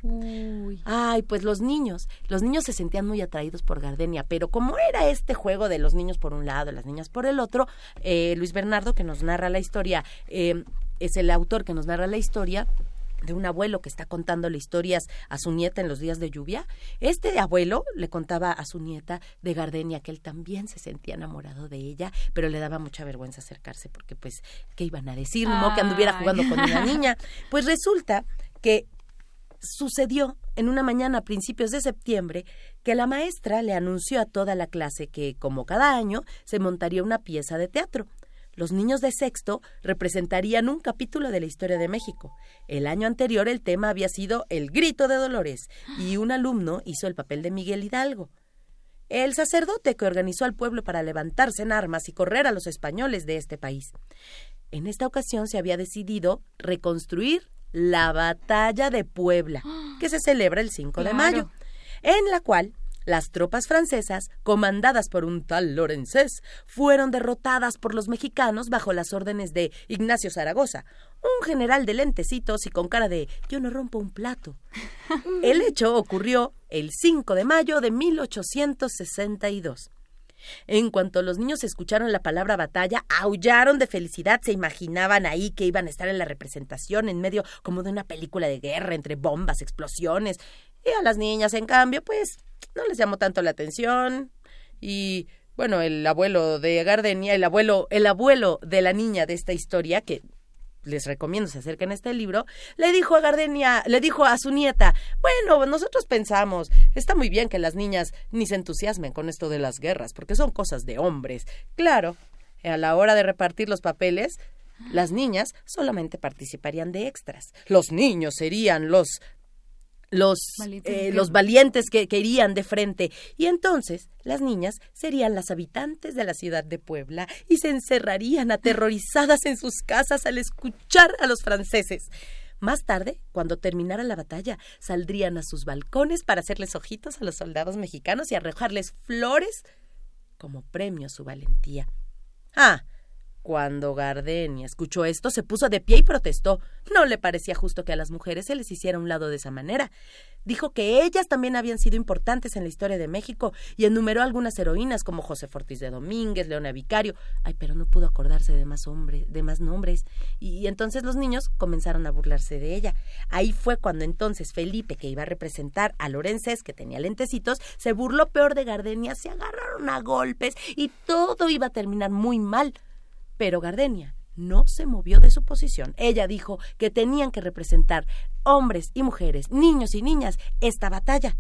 [SPEAKER 13] Ay, pues los niños, los niños se sentían muy atraídos por Gardenia, pero como era este juego de los niños por un lado, las niñas por el otro, eh, Luis Bernardo, que nos narra la historia, eh, es el autor que nos narra la historia de un abuelo que está contándole historias a su nieta en los días de lluvia. Este abuelo le contaba a su nieta de Gardenia que él también se sentía enamorado de ella, pero le daba mucha vergüenza acercarse porque pues qué iban a decir, no que anduviera jugando con una (laughs) niña. Pues resulta que sucedió en una mañana a principios de septiembre que la maestra le anunció a toda la clase que, como cada año, se montaría una pieza de teatro. Los niños de sexto representarían un capítulo de la historia de México. El año anterior el tema había sido El grito de Dolores y un alumno hizo el papel de Miguel Hidalgo. El sacerdote que organizó al pueblo para levantarse en armas y correr a los españoles de este país. En esta ocasión se había decidido reconstruir la batalla de Puebla, que se celebra el 5 de mayo, en la cual las tropas francesas, comandadas por un tal Lorenzés, fueron derrotadas por los mexicanos bajo las órdenes de Ignacio Zaragoza, un general de lentecitos y con cara de yo no rompo un plato. (laughs) El hecho ocurrió el 5 de mayo de 1862. En cuanto los niños escucharon la palabra batalla, aullaron de felicidad, se imaginaban ahí que iban a estar en la representación, en medio como de una película de guerra, entre bombas, explosiones. Y a las niñas, en cambio, pues no les llamó tanto la atención y bueno, el abuelo de Gardenia, el abuelo, el abuelo de la niña de esta historia que les recomiendo se acerquen a este libro, le dijo a Gardenia, le dijo a su nieta, bueno, nosotros pensamos, está muy bien que las niñas ni se entusiasmen con esto de las guerras, porque son cosas de hombres. Claro, a la hora de repartir los papeles, las niñas solamente participarían de extras. Los niños serían los los valientes, eh, los valientes que, que, irían de frente. Y entonces las niñas serían las habitantes de la ciudad de Puebla y se encerrarían aterrorizadas en sus casas al escuchar a los franceses. Más tarde, cuando terminara la batalla, saldrían a sus balcones para hacerles ojitos a los soldados mexicanos y arrojarles flores como premio a su valentía. Ah, cuando Gardenia escuchó esto, se puso de pie y protestó. No le parecía justo que a las mujeres se les hiciera un lado de esa manera. Dijo que ellas también habían sido importantes en la historia de México y enumeró algunas heroínas como José Fortis de Domínguez, Leona Vicario. Ay, pero no pudo acordarse de más hombres, de más nombres. Y, entonces los niños comenzaron a burlarse de ella. Ahí fue cuando entonces Felipe, que iba a representar a Lorences, que tenía lentecitos, se burló peor de Gardenia, se agarraron a golpes y todo iba a terminar muy mal. Pero Gardenia no se movió de su posición. Ella dijo que tenían que representar hombres y mujeres, niños y niñas, esta batalla.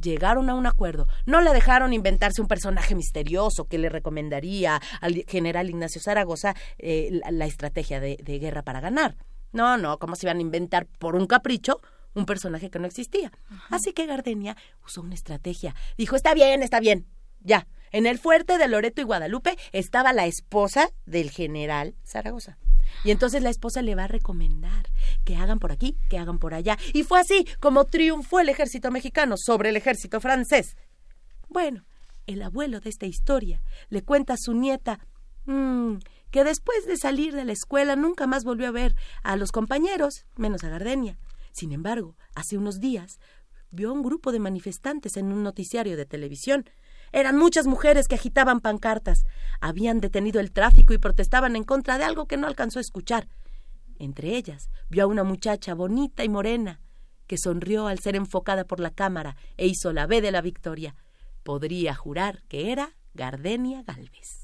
[SPEAKER 13] Llegaron a un acuerdo. No le dejaron inventarse un personaje misterioso que le recomendaría al general Ignacio Zaragoza eh, la, estrategia de, guerra para ganar. No, no, ¿cómo se iban a inventar por un capricho un personaje que no existía? Así que Gardenia usó una estrategia. Dijo, está bien, está bien, ya, en el fuerte de Loreto y Guadalupe estaba la esposa del general Zaragoza. Y entonces la esposa le va a recomendar que hagan por aquí, que hagan por allá. Y fue así como triunfó el ejército mexicano sobre el ejército francés. Bueno, el abuelo de esta historia le cuenta a su nieta mmm, que después de salir de la escuela nunca más volvió a ver a los compañeros, menos a Gardenia. Sin embargo, hace unos días vio a un grupo de manifestantes en un noticiario de televisión eran muchas mujeres que agitaban pancartas. Habían detenido el tráfico y protestaban en contra de algo que no alcanzó a escuchar. Entre ellas vio a una muchacha bonita y morena, que sonrió al ser enfocada por la cámara e hizo la B de la victoria. Podría jurar que era Gardenia Galvez.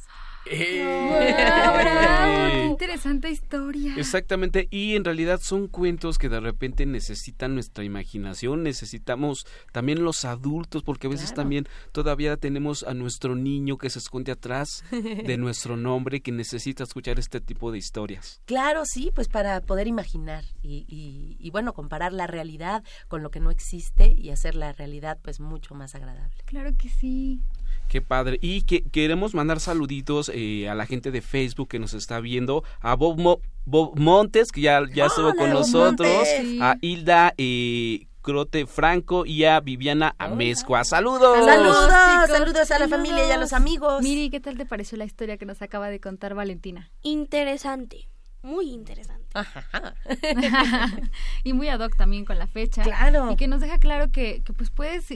[SPEAKER 1] ¡Bravo! ¡Qué interesante historia!
[SPEAKER 2] Exactamente, y en realidad son cuentos que de repente necesitan nuestra imaginación, necesitamos también los adultos, porque a veces también todavía tenemos a nuestro niño que se esconde atrás de (laughs) nuestro nombre, que necesita escuchar este tipo de historias.
[SPEAKER 13] Claro, sí, pues para poder imaginar y, y, y bueno, comparar la realidad con lo que no existe y hacer la realidad pues mucho más agradable.
[SPEAKER 1] Claro que sí.
[SPEAKER 2] Qué padre. Y que queremos mandar saluditos eh, a la gente de Facebook que nos está viendo, a Bob, Mo- Bob Montes, que ya, ya estuvo con
[SPEAKER 13] Bob
[SPEAKER 2] nosotros,
[SPEAKER 13] Montes!
[SPEAKER 2] a Hilda eh, Crote Franco y a Viviana Amezcua. ¡Saludos!
[SPEAKER 13] Saludos,
[SPEAKER 1] chicos.
[SPEAKER 13] saludos a la familia y a los amigos.
[SPEAKER 1] Miri, ¿qué tal te pareció la historia que nos acaba de contar Valentina?
[SPEAKER 3] Interesante, muy interesante. (laughs)
[SPEAKER 1] y muy ad hoc también con la fecha.
[SPEAKER 13] Claro.
[SPEAKER 1] Y que nos deja claro que, que pues puedes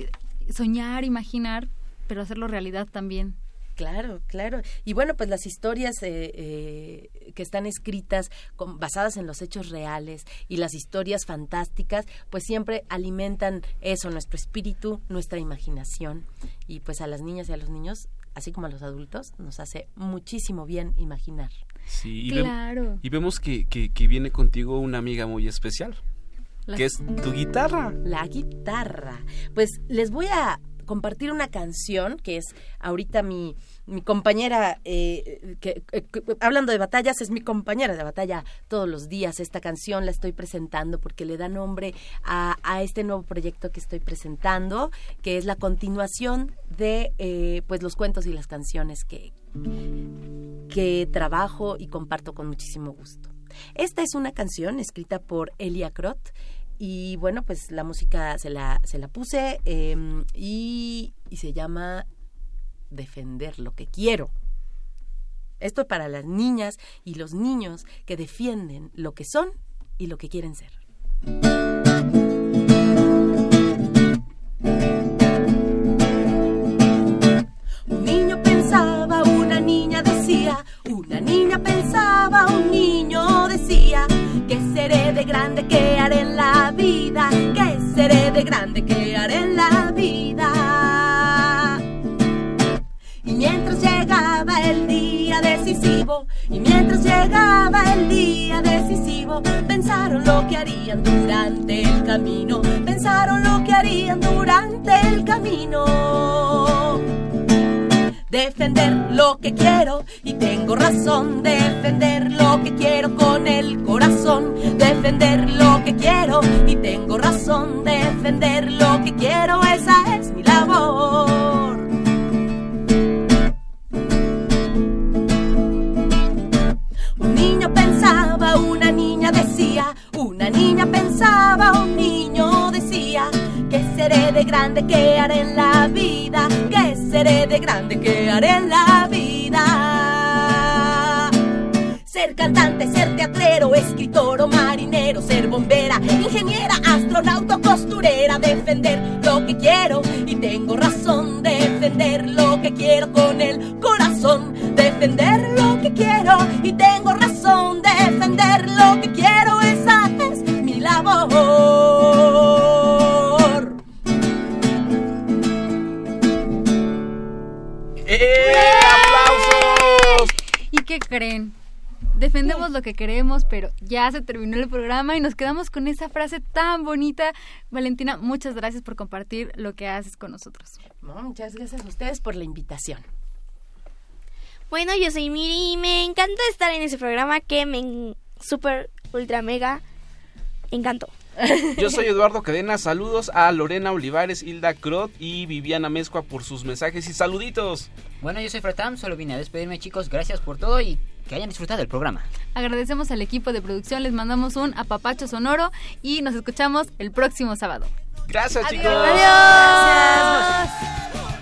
[SPEAKER 1] soñar, imaginar, pero hacerlo realidad también.
[SPEAKER 13] Claro, claro. Y bueno, pues las historias eh, eh, que están escritas con- basadas en los hechos reales y las historias fantásticas, pues siempre alimentan eso, nuestro espíritu, nuestra imaginación. Y pues a las niñas y a los niños, así como a los adultos, nos hace muchísimo bien imaginar.
[SPEAKER 2] Sí, y,
[SPEAKER 1] Claro.
[SPEAKER 2] y vemos que, que, que viene contigo una amiga muy especial,
[SPEAKER 13] La-
[SPEAKER 2] que es tu guitarra.
[SPEAKER 13] La guitarra. Pues les voy a compartir una canción que es ahorita mi, compañera, eh, que- hablando de batallas, es mi compañera de batalla todos los días. Esta canción la estoy presentando porque le da nombre a, a este nuevo proyecto que estoy presentando, que es la continuación de eh, pues los cuentos y las canciones que, que trabajo y comparto con muchísimo gusto. Esta es una canción escrita por Elia Crot y bueno, pues la música se la, se la puse em, y, y se llama Defender lo que quiero. Esto es para las niñas y los niños que defienden lo que son y lo que quieren ser. Un niño pensaba, una niña decía, una niña pensaba, un niño decía, que seré de grande, que haré en la vida, que seré de grande, que haré en la vida. Y mientras llegaba el día decisivo, y mientras llegaba el día decisivo, pensaron lo que harían durante el camino, pensaron lo que harían durante el camino. Defender lo que quiero y tengo razón. Defender lo que quiero con el corazón. Defender lo que quiero y tengo razón. Defender lo que quiero, esa es mi labor. Un niño pensaba, una niña decía, una niña pensaba, un niño que seré de grande, que haré en la vida, que seré de grande, que haré en la vida. Ser cantante, ser teatrero, escritor o marinero, ser bombera, ingeniera, astronauta, costurera, defender lo que quiero y tengo razón, defender lo que quiero con el lo que
[SPEAKER 1] queremos, pero ya se terminó el programa y nos quedamos con esa frase tan bonita. Valentina, muchas gracias por compartir lo que haces con nosotros.
[SPEAKER 13] No, muchas gracias a ustedes por la invitación.
[SPEAKER 3] Bueno, yo soy Miri y me encantó estar en ese programa que me super ultra mega encantó.
[SPEAKER 2] Yo soy Eduardo Cadena, saludos a Lorena Olivares, Hilda Crot y Viviana Mezcua por sus mensajes y saluditos.
[SPEAKER 14] Bueno, yo soy Fretam, solo vine a despedirme chicos, gracias por todo y que hayan disfrutado del programa.
[SPEAKER 1] Agradecemos al equipo de producción, les mandamos un apapacho sonoro y nos escuchamos el próximo sábado.
[SPEAKER 2] Gracias, chicos.
[SPEAKER 1] Adiós.
[SPEAKER 15] Los